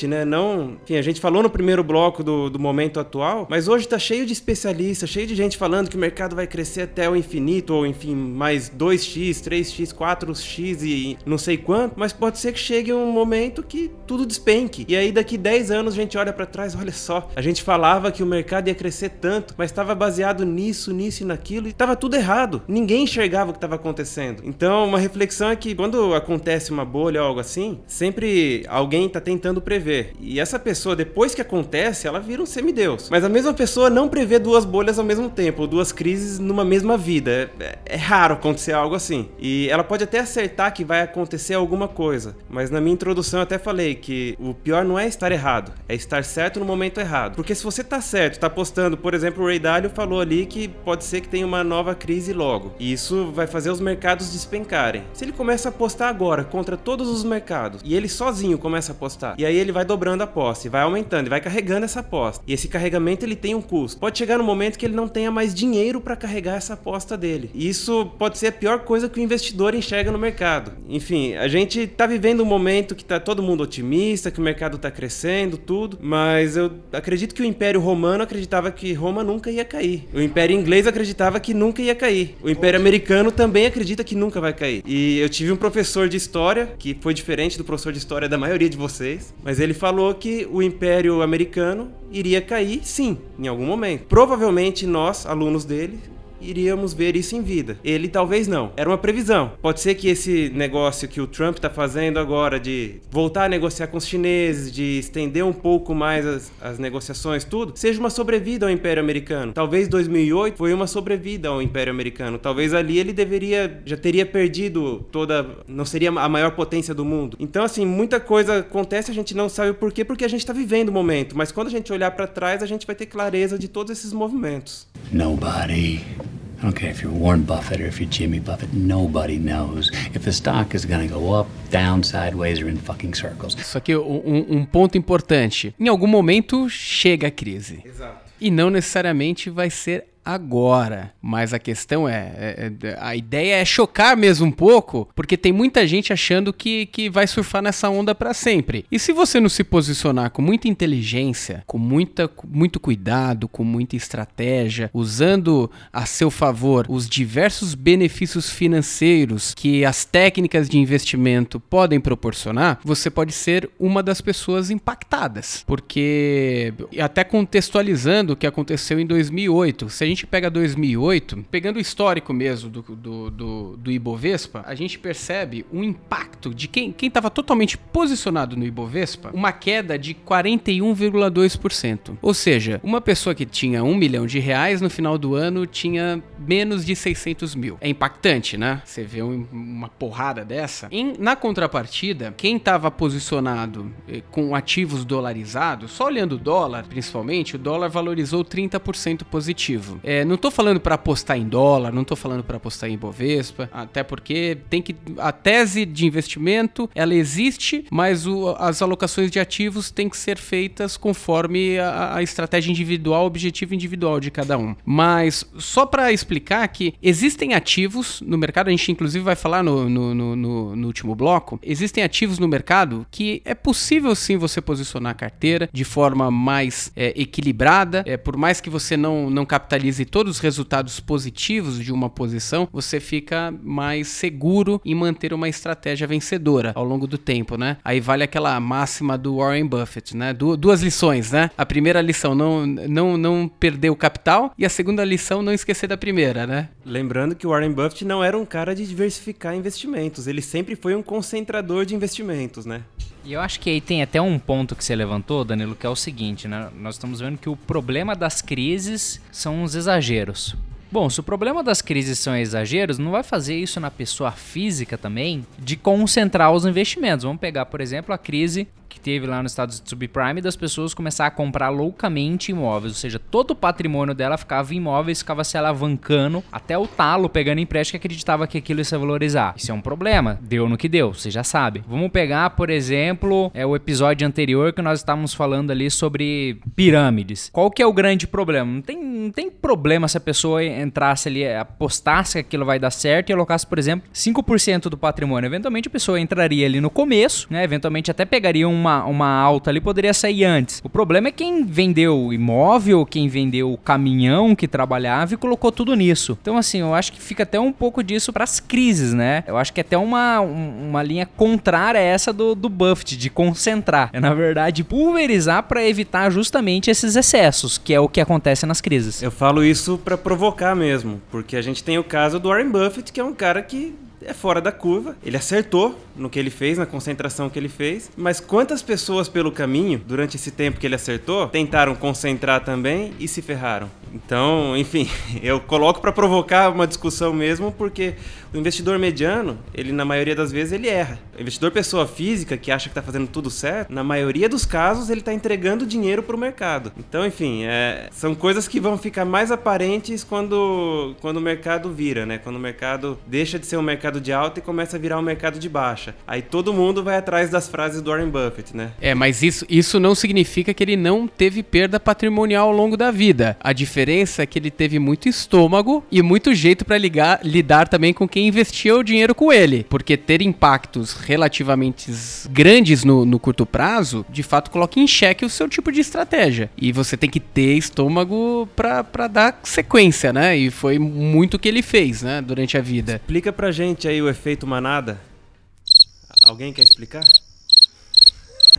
né? Não. Enfim, a gente falou no primeiro bloco do, do momento atual, mas hoje tá cheio de especialistas, cheio de gente falando que o mercado vai crescer até o infinito, ou enfim, mais 2x, 3x, 4x e não sei quanto, mas pode ser que chegue um momento que tudo despenque. E aí daqui 10 anos a gente olha pra trás, olha só, a gente falava que o mercado ia crescer tanto, mas estava baseado nisso, nisso e naquilo, e tava tudo errado. Ninguém enxergava o que estava acontecendo. Então, uma reflexão é que quando acontece uma bolha ou algo assim, sempre alguém tá tentando prever. E essa pessoa, depois que acontece, ela vira um semideus. Mas a mesma pessoa não prevê duas bolhas ao mesmo tempo, duas crises numa mesma vida. É, é raro acontecer algo assim. E ela pode até acertar que vai acontecer alguma coisa. Mas na minha introdução eu até falei que o pior não é estar errado, é estar certo no momento errado. Porque se você tá certo, tá apostando, por exemplo, o Ray Dalio falou ali que pode ser que tenha uma nova crise logo. E isso vai fazer os mercados despencarem. Se ele começa a apostar agora contra todos os mercados e ele sozinho começa a e aí ele vai dobrando a aposta, e vai aumentando, e vai carregando essa aposta. E esse carregamento ele tem um custo. Pode chegar no momento que ele não tenha mais dinheiro para carregar essa aposta dele. E isso pode ser a pior coisa que o investidor enxerga no mercado. Enfim, a gente tá vivendo um momento que tá todo mundo otimista, que o mercado tá crescendo, tudo, mas eu acredito que o Império Romano acreditava que Roma nunca ia cair. O Império Inglês acreditava que nunca ia cair. O Império Americano também acredita que nunca vai cair. E eu tive um professor de história, que foi diferente do professor de história da maioria de vocês, mas ele falou que o Império Americano iria cair sim, em algum momento. Provavelmente nós, alunos dele, iríamos ver isso em vida. Ele talvez não. Era uma previsão. Pode ser que esse negócio que o Trump está fazendo agora de voltar a negociar com os chineses, de estender um pouco mais as, as negociações, tudo, seja uma sobrevida ao Império Americano. Talvez 2008 foi uma sobrevida ao Império Americano. Talvez ali ele deveria já teria perdido toda, não seria a maior potência do mundo. Então assim, muita coisa acontece, a gente não sabe o porquê, porque a gente está vivendo o momento. Mas quando a gente olhar para trás, a gente vai ter clareza de todos esses movimentos. Nobody. I don't care if you're Warren Buffett or if you're Jimmy Buffett, nobody knows if the stock is going to go up, down, sideways, or in fucking circles. Só que um, um ponto importante: em algum momento chega a crise. Exato. E não necessariamente vai ser agora. Mas a questão é, é, é, a ideia é chocar mesmo um pouco, porque tem muita gente achando que, que vai surfar nessa onda para sempre. E se você não se posicionar com muita inteligência, com muita, muito cuidado, com muita estratégia, usando a seu favor os diversos benefícios financeiros que as técnicas de investimento podem proporcionar, você pode ser uma das pessoas impactadas. Porque, até contextualizando o que aconteceu em 2008, se a gente pega 2008, pegando o histórico mesmo do, do, do, do Ibovespa, a gente percebe um impacto de quem estava totalmente posicionado no Ibovespa, uma queda de 41,2%. Ou seja, uma pessoa que tinha um milhão de reais no final do ano tinha menos de 600 mil. É impactante, né? Você vê um, uma porrada dessa. Em, na contrapartida, quem estava posicionado eh, com ativos dolarizados, só olhando o dólar, principalmente, o dólar valorizou 30% positivo. É, não estou falando para apostar em dólar, não estou falando para apostar em Bovespa, até porque tem que a tese de investimento ela existe, mas o, as alocações de ativos têm que ser feitas conforme a, a estratégia individual, objetivo individual de cada um. Mas só para explicar que existem ativos no mercado, a gente inclusive vai falar no, no, no, no, último bloco, existem ativos no mercado que é possível sim você posicionar a carteira de forma mais é, equilibrada, é, por mais que você não, não capitalize todos os resultados positivos de uma posição, você fica mais seguro em manter uma estratégia vencedora ao longo do tempo, né? Aí vale aquela máxima do Warren Buffett, né? Du duas lições, né? A primeira lição, não, não, não perder o capital, e a segunda lição, não esquecer da primeira, né? Lembrando que o Warren Buffett não era um cara de diversificar investimentos, ele sempre foi um concentrador de investimentos, né? E eu acho que aí tem até um ponto que você levantou, Danilo, que é o seguinte, né? Nós estamos vendo que o problema das crises são os exageros. Bom, se o problema das crises são exageros, não vai fazer isso na pessoa física também de concentrar os investimentos. Vamos pegar, por exemplo, a crise que teve lá nos estados de subprime das pessoas começar a comprar loucamente imóveis, ou seja, todo o patrimônio dela ficava em imóveis, ficava se alavancando até o talo, pegando empréstimo que acreditava que aquilo ia se valorizar. Isso é um problema, deu no que deu, você já sabe. Vamos pegar, por exemplo, é o episódio anterior que nós estávamos falando ali sobre pirâmides. Qual que é o grande problema? Não tem, não tem problema se a pessoa entrasse ali, apostasse que aquilo vai dar certo e alocasse, por exemplo, 5% do patrimônio. Eventualmente a pessoa entraria ali no começo, né? Eventualmente até pegaria um uma, uma alta ali, poderia sair antes. O problema é quem vendeu o imóvel, quem vendeu o caminhão que trabalhava e colocou tudo nisso. Então, assim, eu acho que fica até um pouco disso para as crises, né? Eu acho que é até uma, uma linha contrária a essa do, do Buffett, de concentrar. É, na verdade, pulverizar para evitar justamente esses excessos, que é o que acontece nas crises. Eu falo isso para provocar mesmo, porque a gente tem o caso do Warren Buffett, que é um cara que é fora da curva. Ele acertou no que ele fez, na concentração que ele fez. Mas quantas pessoas pelo caminho, durante esse tempo que ele acertou, tentaram concentrar também e se ferraram? Então, enfim, (laughs) eu coloco para provocar uma discussão mesmo, porque o investidor mediano, ele na maioria das vezes ele erra. O investidor pessoa física que acha que está fazendo tudo certo, na maioria dos casos ele está entregando dinheiro para o mercado. Então, enfim, é, são coisas que vão ficar mais aparentes quando, quando o mercado vira, né? Quando o mercado deixa de ser um mercado de alta e começa a virar um mercado de baixa. Aí todo mundo vai atrás das frases do Warren Buffett, né? É, mas isso, isso não significa que ele não teve perda patrimonial ao longo da vida. A diferença é que ele teve muito estômago e muito jeito para lidar também com quem investia o dinheiro com ele. Porque ter impactos relativamente grandes no, no curto prazo, de fato, coloca em xeque o seu tipo de estratégia. E você tem que ter estômago para dar sequência, né? E foi muito o que ele fez, né, durante a vida. Explica pra gente aí o efeito manada. Alguém quer explicar?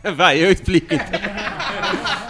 (laughs) Vai, eu explico então. (laughs)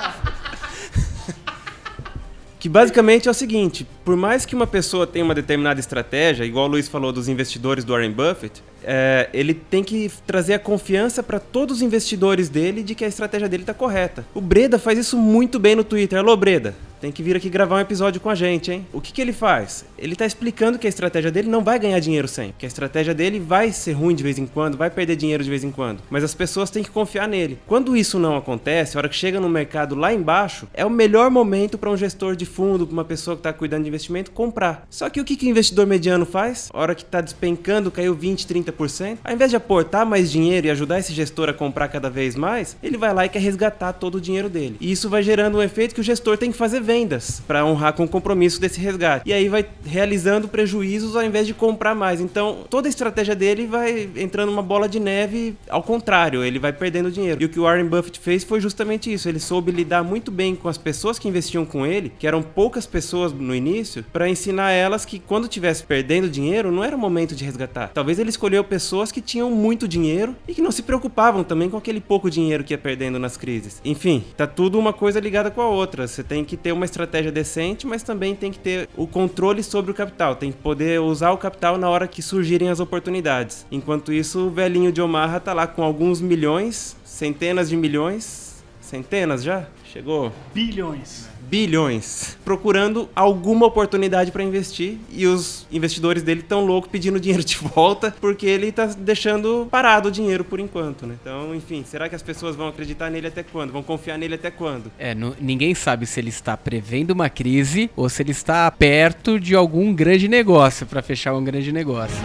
que basicamente é o seguinte: por mais que uma pessoa tenha uma determinada estratégia, igual o Luiz falou dos investidores do Warren Buffett, é, ele tem que trazer a confiança para todos os investidores dele de que a estratégia dele está correta. O Breda faz isso muito bem no Twitter. Alô, Breda, tem que vir aqui gravar um episódio com a gente, hein? O que, que ele faz? Ele está explicando que a estratégia dele não vai ganhar dinheiro sempre, que a estratégia dele vai ser ruim de vez em quando, vai perder dinheiro de vez em quando, mas as pessoas têm que confiar nele. Quando isso não acontece, a hora que chega no mercado lá embaixo, é o melhor momento para um gestor de fundo, para uma pessoa que está cuidando de investimento, comprar. Só que o que, que o investidor mediano faz? A hora que está despencando, caiu 20, 30%, ao invés de aportar mais dinheiro e ajudar esse gestor a comprar cada vez mais, ele vai lá e quer resgatar todo o dinheiro dele. E isso vai gerando um efeito que o gestor tem que fazer vendas para honrar com o compromisso desse resgate. E aí vai realizando prejuízos ao invés de comprar mais. Então, toda a estratégia dele vai entrando uma bola de neve ao contrário, ele vai perdendo dinheiro. E o que o Warren Buffett fez foi justamente isso. Ele soube lidar muito bem com as pessoas que investiam com ele, que eram poucas pessoas no início, para ensinar elas que quando tivesse perdendo dinheiro, não era o momento de resgatar. Talvez ele escolheu pessoas que tinham muito dinheiro e que não se preocupavam também com aquele pouco dinheiro que ia perdendo nas crises. Enfim, tá tudo uma coisa ligada com a outra. Você tem que ter uma estratégia decente, mas também tem que ter o controle sobre o capital. Tem que poder usar o capital na hora que surgirem as oportunidades. Enquanto isso, o velhinho de Omaha tá lá com alguns milhões, centenas de milhões, centenas já? Chegou? Bilhões. Bilhões, procurando alguma oportunidade para investir e os investidores dele tão loucos pedindo (laughs) dinheiro de volta porque ele tá deixando parado o dinheiro por enquanto, né? Então, enfim, será que as pessoas vão acreditar nele até quando? Vão confiar nele até quando? É, ninguém sabe se ele está prevendo uma crise ou se ele está perto de algum grande negócio para fechar um grande negócio.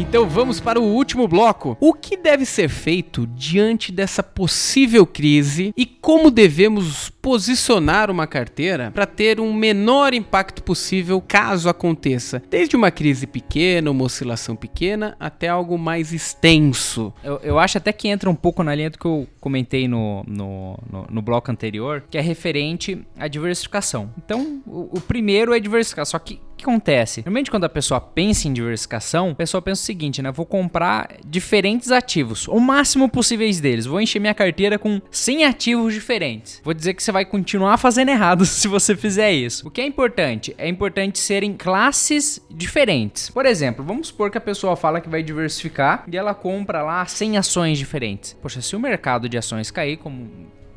Então vamos para o último bloco. O que deve ser feito diante dessa possível crise e como devemos posicionar uma carteira para ter um menor impacto possível caso aconteça? Desde uma crise pequena, uma oscilação pequena, até algo mais extenso. Eu, eu acho até que entra um pouco na linha do que eu comentei no, no, no, no bloco anterior, que é referente à diversificação. Então, o, o primeiro é diversificar, só que que acontece? Normalmente, quando a pessoa pensa em diversificação, a pessoa pensa o seguinte, né? Vou comprar diferentes ativos, o máximo possíveis deles. Vou encher minha carteira com 100 ativos diferentes. Vou dizer que você vai continuar fazendo errado (laughs) se você fizer isso. O que é importante? É importante serem classes diferentes. Por exemplo, vamos supor que a pessoa fala que vai diversificar e ela compra lá 100 ações diferentes. Poxa, se o mercado de ações cair, como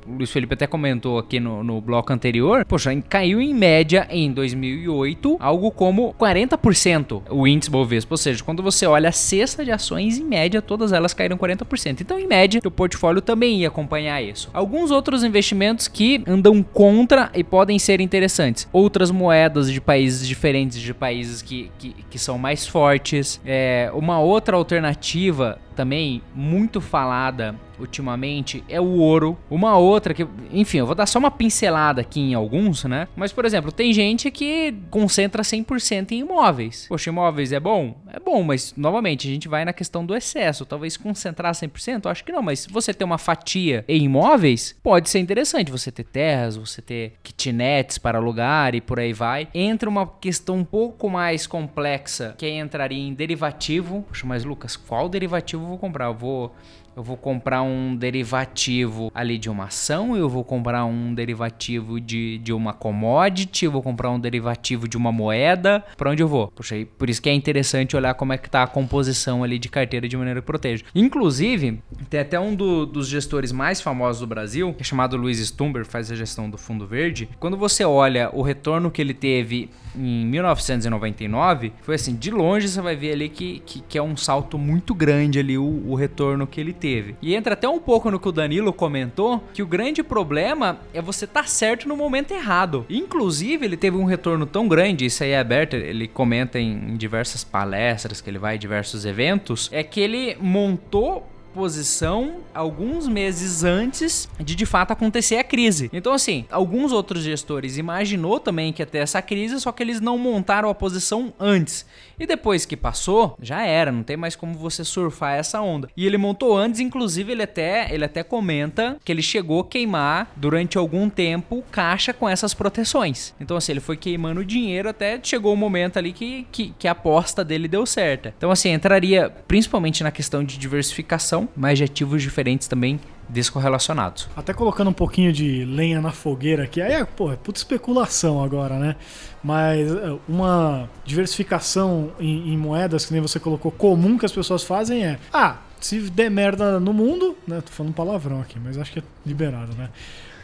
o Luiz Felipe até comentou aqui no, no bloco anterior, poxa, caiu em média em 2008 algo como 40% o índice Bovespa, ou seja, quando você olha a cesta de ações, em média todas elas caíram 40%. Então, em média, o portfólio também ia acompanhar isso. Alguns outros investimentos que andam contra e podem ser interessantes. Outras moedas de países diferentes, de países que, que, que são mais fortes. É, uma outra alternativa também muito falada ultimamente é o ouro. Uma outra que, enfim, eu vou dar só uma pincelada aqui em alguns, né? Mas, por exemplo, tem gente que concentra 100% em imóveis. Poxa, imóveis é bom? É bom, mas, novamente, a gente vai na questão do excesso. Talvez concentrar 100%, eu acho que não, mas você ter uma fatia em imóveis, pode ser interessante você ter terras, você ter kitnets para alugar e por aí vai. Entra uma questão um pouco mais complexa, que entraria em derivativo. Poxa, mas Lucas, qual derivativo eu vou comprar? Eu vou eu vou comprar um derivativo ali de uma ação, eu vou comprar um derivativo de, de uma commodity, vou comprar um derivativo de uma moeda. Para onde eu vou? Puxa, por isso que é interessante olhar como é que tá a composição ali de carteira de maneira que proteja. Inclusive, tem até um do- dos gestores mais famosos do Brasil, que é chamado Luiz Stumber, faz a gestão do Fundo Verde. Quando você olha o retorno que ele teve em 1999, foi assim, de longe você vai ver ali que, que, que é um salto muito grande ali o, o retorno que ele teve. E entra até um pouco no que o Danilo comentou, que o grande problema é você estar certo no momento errado. Inclusive, ele teve um retorno tão grande, isso aí é aberto, ele comenta em, em diversas palestras, que ele vai diversos eventos, é que ele montou posição alguns meses antes de de fato acontecer a crise. Então assim, alguns outros gestores imaginou também que ia ter essa crise, só que eles não montaram a posição antes. E depois que passou, já era, não tem mais como você surfar essa onda. E ele montou antes, inclusive ele até, ele até comenta que ele chegou a queimar durante algum tempo caixa com essas proteções. Então assim, ele foi queimando dinheiro até chegou o momento ali que, que, que a aposta dele deu certa. Então assim, entraria principalmente na questão de diversificação, mas de ativos diferentes também descorrelacionados. Até colocando um pouquinho de lenha na fogueira aqui, aí é, pô, é puta especulação agora, né? Mas é, uma diversificação em, em moedas, que nem você colocou, comum que as pessoas fazem é: ah, se der merda no mundo, né? Tô falando palavrão aqui, mas acho que é liberado, né?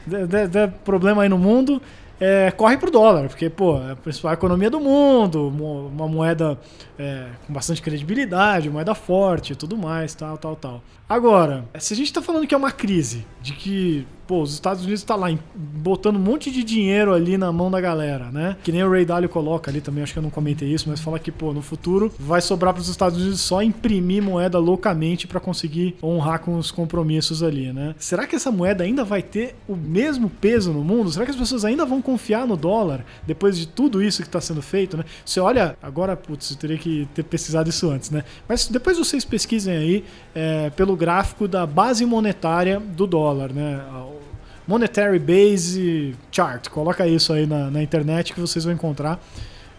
Der, der- der problema aí no mundo, é, corre pro dólar, porque, pô, é a principal economia do mundo, uma moeda é, com bastante credibilidade, moeda forte e tudo mais, tal, tal, tal. Agora, se a gente tá falando que é uma crise, de que pô, os Estados Unidos tá lá botando um monte de dinheiro ali na mão da galera, né? Que nem o Ray Dalio coloca ali também, acho que eu não comentei isso, mas fala que, pô, no futuro vai sobrar para os Estados Unidos só imprimir moeda loucamente para conseguir honrar com os compromissos ali, né? Será que essa moeda ainda vai ter o mesmo peso no mundo? Será que as pessoas ainda vão confiar no dólar depois de tudo isso que está sendo feito, né? Você olha, agora, putz, eu teria que ter pesquisado isso antes, né? Mas depois vocês pesquisem aí é, pelo gráfico da base monetária do dólar, né? Monetary Base Chart. Coloca isso aí na, na internet que vocês vão encontrar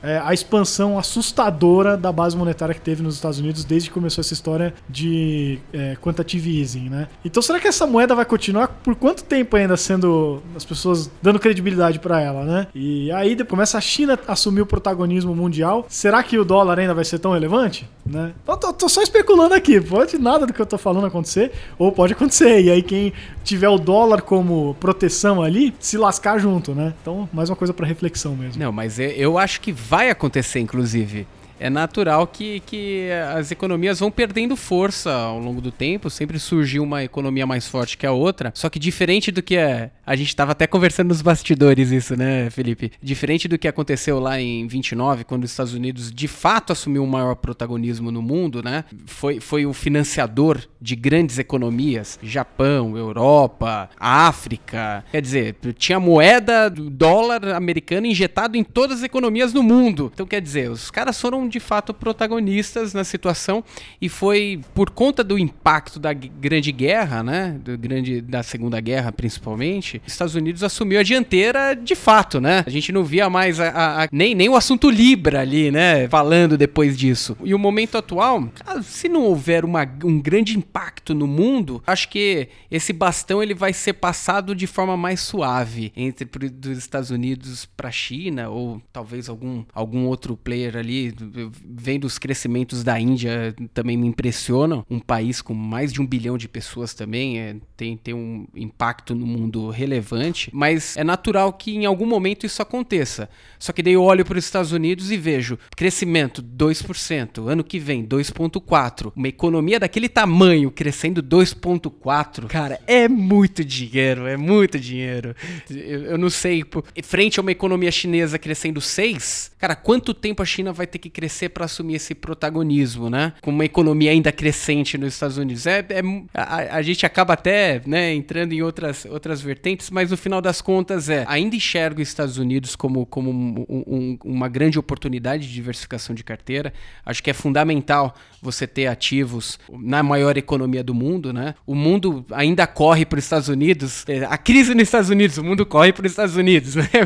é, a expansão assustadora da base monetária que teve nos Estados Unidos desde que começou essa história de é, quantitative easing, né? Então será que essa moeda vai continuar por quanto tempo ainda sendo as pessoas dando credibilidade para ela, né? E aí depois começa a China assumir o protagonismo mundial. Será que o dólar ainda vai ser tão relevante, né? Eu tô, tô só especulando aqui, pode nada do que eu tô falando acontecer ou pode acontecer. E aí quem tiver o dólar como proteção ali se lascar junto, né? Então mais uma coisa para reflexão mesmo. Não, mas eu- eu acho que vai acontecer, inclusive. É natural que, que as economias vão perdendo força ao longo do tempo. Sempre surgiu uma economia mais forte que a outra. Só que diferente do que é, a gente estava até conversando nos bastidores isso, né, Felipe? Diferente do que aconteceu lá em 29, quando os Estados Unidos de fato assumiu um maior protagonismo no mundo, né? Foi, foi o financiador de grandes economias, Japão, Europa, África. Quer dizer, tinha moeda dólar americano injetado em todas as economias do mundo. Então, quer dizer, os caras foram de fato protagonistas na situação e foi por conta do impacto da Grande Guerra, né? Do grande, da Segunda Guerra, principalmente, os Estados Unidos assumiu a dianteira de fato, né? A gente não via mais a- a- a- nem, nem o assunto Libra ali, né? Falando depois disso. E o momento atual, cara, se não houver uma- um grande impacto no mundo, acho que esse bastão ele vai ser passado de forma mais suave entre dos Estados Unidos para a China ou talvez algum, algum outro player ali. Vendo os crescimentos da Índia também me impressionam. Um país com mais de um bilhão de pessoas também é, tem, tem um impacto no mundo relevante, mas é natural que em algum momento isso aconteça. Só que daí eu olho para os Estados Unidos e vejo crescimento 2%, ano que vem 2,4%. Uma economia daquele tamanho crescendo 2,4%. Cara, é muito dinheiro, é muito dinheiro. Eu, eu não sei, frente a uma economia chinesa crescendo 6%, cara, quanto tempo a China vai ter que crescer para assumir esse protagonismo, né? Com uma economia ainda crescente nos Estados Unidos. É, é- a, a gente acaba até né, entrando em outras, outras vertentes, mas no final das contas é ainda enxergo os Estados Unidos como, como um- um- uma grande oportunidade de diversificação de carteira. Acho que é fundamental você ter ativos na maior economia do mundo, né? O mundo ainda corre para os Estados Unidos. É, A crise nos Estados Unidos, o mundo corre para os Estados Unidos. né? (laughs)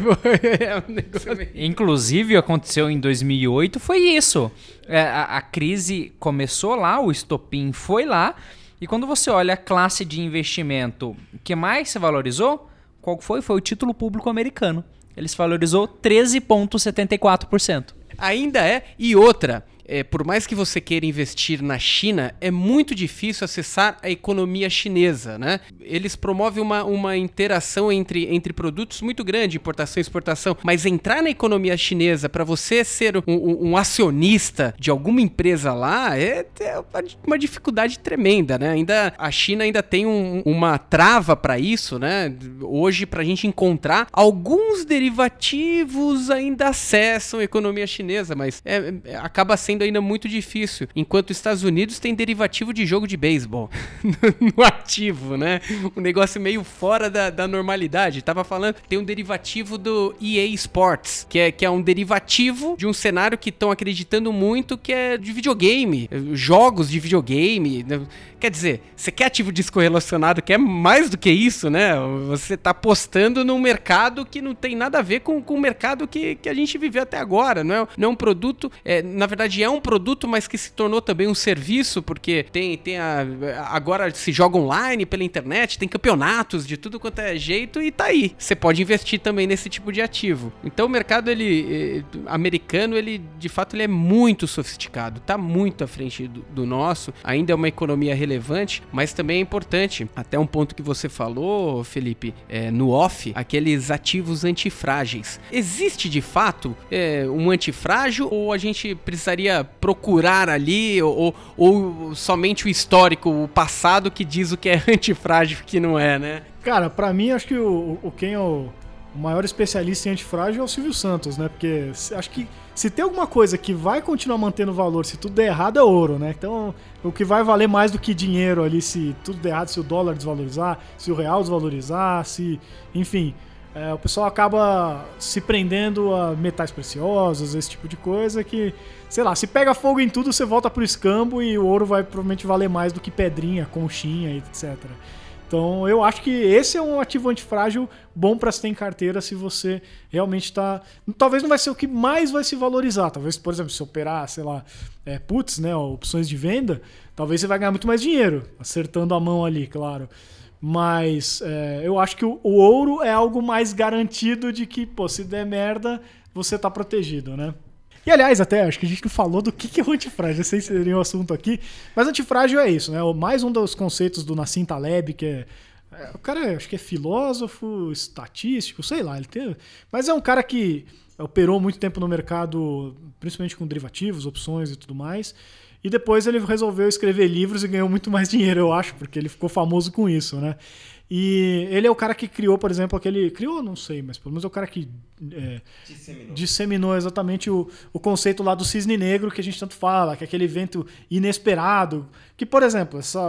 É um negócio Inclusive, aconteceu em 2008, foi isso. É, a, a crise começou lá, o estopim foi lá, e quando você olha a classe de investimento que mais se valorizou, qual foi? Foi o título público americano. Ele se valorizou 13,74%. Ainda é. E outra, é, por mais que você queira investir na China, é muito difícil acessar a economia chinesa, né? Eles promovem uma, uma interação entre, entre produtos muito grande, importação e exportação, mas entrar na economia chinesa para você ser um, um- um acionista de alguma empresa lá é, é uma, dificuldade tremenda, né? Ainda a China ainda tem um- uma trava para isso, né? Hoje para a gente encontrar alguns derivativos ainda acessam a economia chinesa, mas é- é- acaba sendo ainda muito difícil. Enquanto os Estados Unidos tem derivativo de jogo de beisebol (laughs) no ativo, né? Um negócio meio fora da, da normalidade. Tava falando, tem um derivativo do EA Sports, que é, que é um derivativo de um cenário que estão acreditando muito que é de videogame, jogos de videogame. né? Quer dizer, você quer ativo descorrelacionado, que é mais do que isso, né? Você tá apostando num mercado que não tem nada a ver com, com o mercado que, que a gente viveu até agora. Não é, não é um produto, é, na verdade é um produto, mas que se tornou também um serviço, porque tem, tem a, agora se joga online pela internet, tem campeonatos de tudo quanto é jeito e tá aí. Você pode investir também nesse tipo de ativo. Então o mercado ele eh, americano, ele de fato ele é muito sofisticado, tá muito à frente do, do nosso. Ainda é uma economia relevante, mas também é importante. Até um ponto que você falou, Felipe, é, no off, aqueles ativos antifrágeis. Existe de fato é, um antifrágil ou a gente precisaria deveria procurar ali, ou, ou somente o histórico, o passado que diz o que é (laughs) antifrágil e que não é, né? Cara, pra mim, acho que o, o quem é o, o maior especialista em antifrágil é o Silvio Santos, né? Porque acho que se tem alguma coisa que vai continuar mantendo valor, se tudo der errado, é ouro, né? Então, o que vai valer mais do que dinheiro ali, se tudo der errado, se o dólar desvalorizar, se o real desvalorizar, se. Enfim. É, o pessoal acaba se prendendo a metais preciosos, esse tipo de coisa que, sei lá, se pega fogo em tudo, você volta pro escambo e o ouro vai provavelmente valer mais do que pedrinha, conchinha, etc. Então, eu acho que esse é um ativo antifrágil bom para se ter em carteira se você realmente está. Talvez não vai ser o que mais vai se valorizar. Talvez, por exemplo, se operar, sei lá, é, puts, né, opções de venda, talvez você vai ganhar muito mais dinheiro, acertando a mão ali, claro. Mas é, eu acho que o, o ouro é algo mais garantido de que, pô, se der merda, você tá protegido, né? E aliás, até acho que a gente não falou do que que é o antifrágil, esse seria o assunto aqui. Mas antifrágil é isso, né? Mais um dos conceitos do Nassim Taleb, que é. é, o cara acho que é filósofo, estatístico, sei lá. Ele tem, mas é um cara que operou muito tempo no mercado, principalmente com derivativos, opções e tudo mais. E depois ele resolveu escrever livros e ganhou muito mais (laughs) dinheiro, eu acho, porque ele ficou famoso com isso, né? E ele é o cara que criou, por exemplo, aquele. Criou, não sei, mas pelo menos é o cara que é, disseminou exatamente o, o conceito lá do cisne negro que a gente tanto fala, que é aquele evento inesperado. Que, por exemplo, essa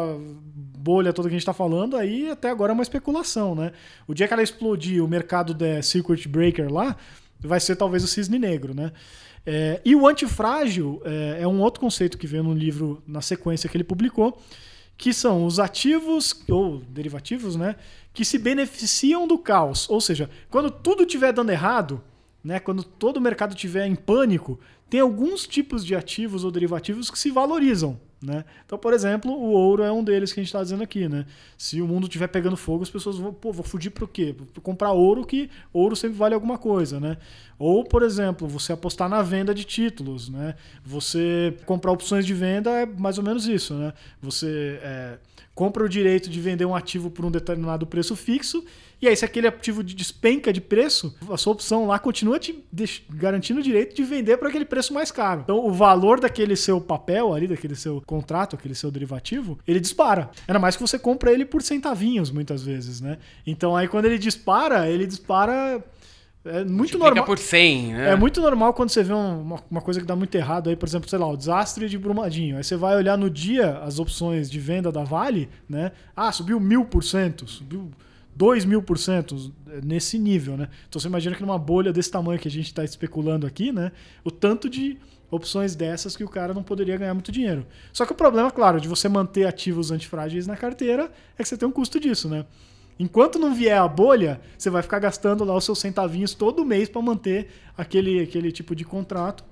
bolha toda que a gente está falando aí até agora é uma especulação, né? O dia que ela explodir o mercado da Circuit Breaker lá, vai ser talvez o cisne negro, né? É, e o antifrágil é, é um outro conceito que veio no livro na sequência que ele publicou, que são os ativos ou derivativos, né, que se beneficiam do caos. Ou seja, quando tudo estiver dando errado, né, quando todo o mercado estiver em pânico, tem alguns tipos de ativos ou derivativos que se valorizam. Né? Então, por exemplo, o ouro é um deles que a gente está dizendo aqui. Né? Se o mundo estiver pegando fogo, as pessoas vão, pô, vou fugir para o quê? Vou comprar ouro, que ouro sempre vale alguma coisa. Né? Ou, por exemplo, você apostar na venda de títulos. Né? Você comprar opções de venda é mais ou menos isso. Né? Você é, compra o direito de vender um ativo por um determinado preço fixo, e aí, se aquele ativo de despenca de preço, a sua opção lá continua te garantindo o direito de vender por aquele preço mais caro. Então, o valor daquele seu papel ali, daquele seu contrato, aquele seu derivativo, ele dispara. Ainda mais que você compra ele por centavinhos, muitas vezes, né? Então, aí, quando ele dispara, ele dispara. É muito normal. por 100, né? É muito normal quando você vê um- uma, uma coisa que dá muito errado aí, por exemplo, sei lá, o desastre de Brumadinho. Aí você vai olhar no dia as opções de venda da Vale, né? Ah, subiu mil por cento, subiu dois mil por cento nesse nível, né? Então você imagina que numa bolha desse tamanho que a gente está especulando aqui, né? O tanto de opções dessas que o cara não poderia ganhar muito dinheiro. Só que o problema, claro, de você manter ativos antifrágeis na carteira é que você tem um custo disso, né? Enquanto não vier a bolha, você vai ficar gastando lá os seus centavinhos todo mês para manter aquele, aquele tipo de contrato.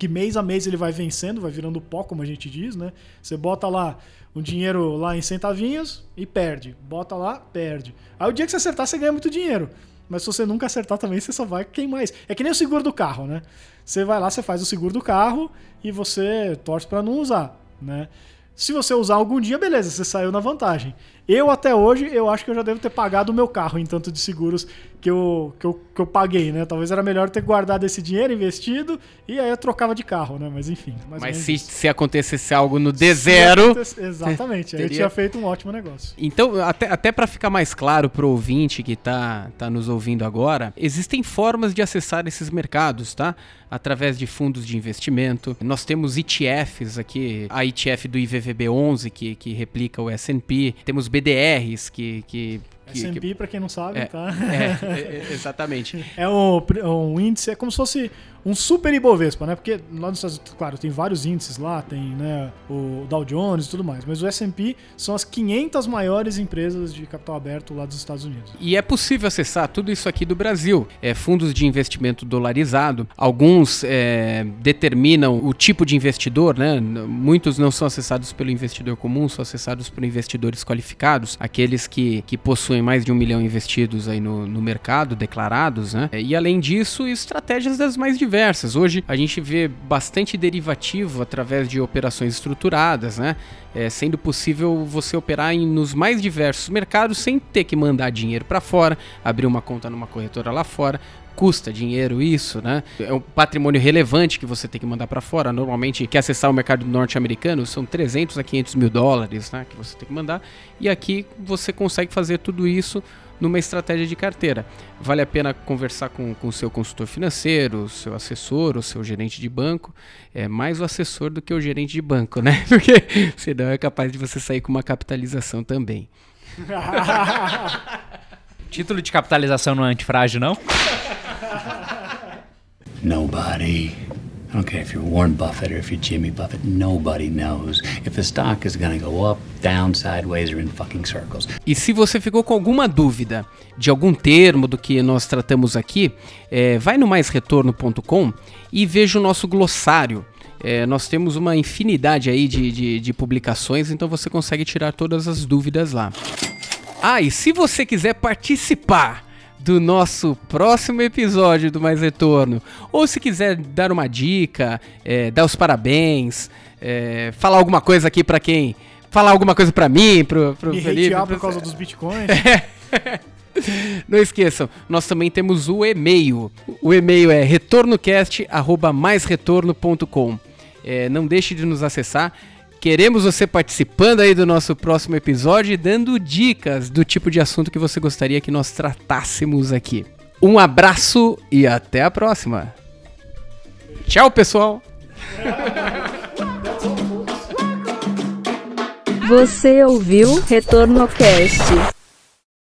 Que mês a mês ele vai vencendo, vai virando pó, como a gente diz, né? Você bota lá um dinheiro lá em centavinhos e perde. Bota lá, perde. Aí o dia que você acertar, você ganha muito dinheiro. Mas se você nunca acertar também, você só vai queimar isso. É que nem o seguro do carro, né? Você vai lá, você faz o seguro do carro e você torce para não usar, né? Se você usar algum dia, beleza, você saiu na vantagem. Eu, até hoje, eu acho que eu já devo ter pagado o meu carro em tanto de seguros que eu, que eu, que eu paguei, né? Talvez era melhor ter guardado esse dinheiro investido e aí eu trocava de carro, né? Mas enfim. Mas se, isso. se acontecesse algo no Se D0. aconte- (laughs) Exatamente. Aí eu Teria- tinha feito um ótimo negócio. Então, até, até para ficar mais claro pro ouvinte que tá, tá nos ouvindo agora, existem formas de acessar esses mercados, tá? Através de fundos de investimento. Nós temos ETFs aqui, a ETF do IVVB11, que, que replica o S&P. Temos BDRs, que... que, que, que S&P, pra quem não sabe, É, tá? é, é, (laughs) exatamente. É um, um índice, é como se fosse um super Ibovespa, né? Porque lá nos Estados Unidos, claro, tem vários índices lá, tem né, o Dow Jones e tudo mais, mas o S&P são as 500 maiores empresas de capital aberto lá dos Estados Unidos. E é possível acessar tudo isso aqui do Brasil. É, fundos de investimento dolarizado. Alguns é, determinam o tipo de investidor, né? Muitos não são acessados pelo investidor comum, são acessados por investidores qualificados, aqueles que, que possuem mais de um milhão investidos aí no, no mercado, declarados, né? E além disso, estratégias das mais diversas. Hoje a gente vê bastante derivativo através de operações estruturadas, né? É, sendo possível você operar em, nos mais diversos mercados sem ter que mandar dinheiro para fora, abrir uma conta numa corretora lá fora, custa dinheiro isso, né? É um patrimônio relevante que você tem que mandar para fora. Normalmente, quer acessar o mercado norte-americano, são 300 a 500 mil dólares, né? Que você tem que mandar. E aqui você consegue fazer tudo isso numa estratégia de carteira. Vale a pena conversar com o seu consultor financeiro, seu assessor, o seu gerente de banco. É mais o assessor do que o gerente de banco, né? (laughs) Porque senão é capaz de você sair com uma capitalização também. (laughs) Título de capitalização não é antifrágil, não? Nobody. I don't care if you're Warren Buffett or if you're Jimmy Buffett, nobody knows if the stock is gonna go up, down, sideways, or in fucking circles. E se você ficou com alguma dúvida de algum termo do que nós tratamos aqui, é, vai no maisretorno.com e veja o nosso glossário. É, nós temos uma infinidade aí de, de, de publicações, então você consegue tirar todas as dúvidas lá. Ah, e se você quiser participar do nosso próximo episódio do Mais Retorno, ou se quiser dar uma dica, é, dar os parabéns, é, falar alguma coisa aqui para quem, falar alguma coisa para mim, pro, pro Me Felipe, pro- por causa dos bitcoins. (laughs) Não esqueçam, nós também temos o e-mail. O e-mail é retornocast@maisretorno.com. É, não deixe de nos acessar. Queremos você participando aí do nosso próximo episódio dando dicas do tipo de assunto que você gostaria que nós tratássemos aqui. Um abraço e até a próxima. Tchau, pessoal. Você ouviu Retorno Cast.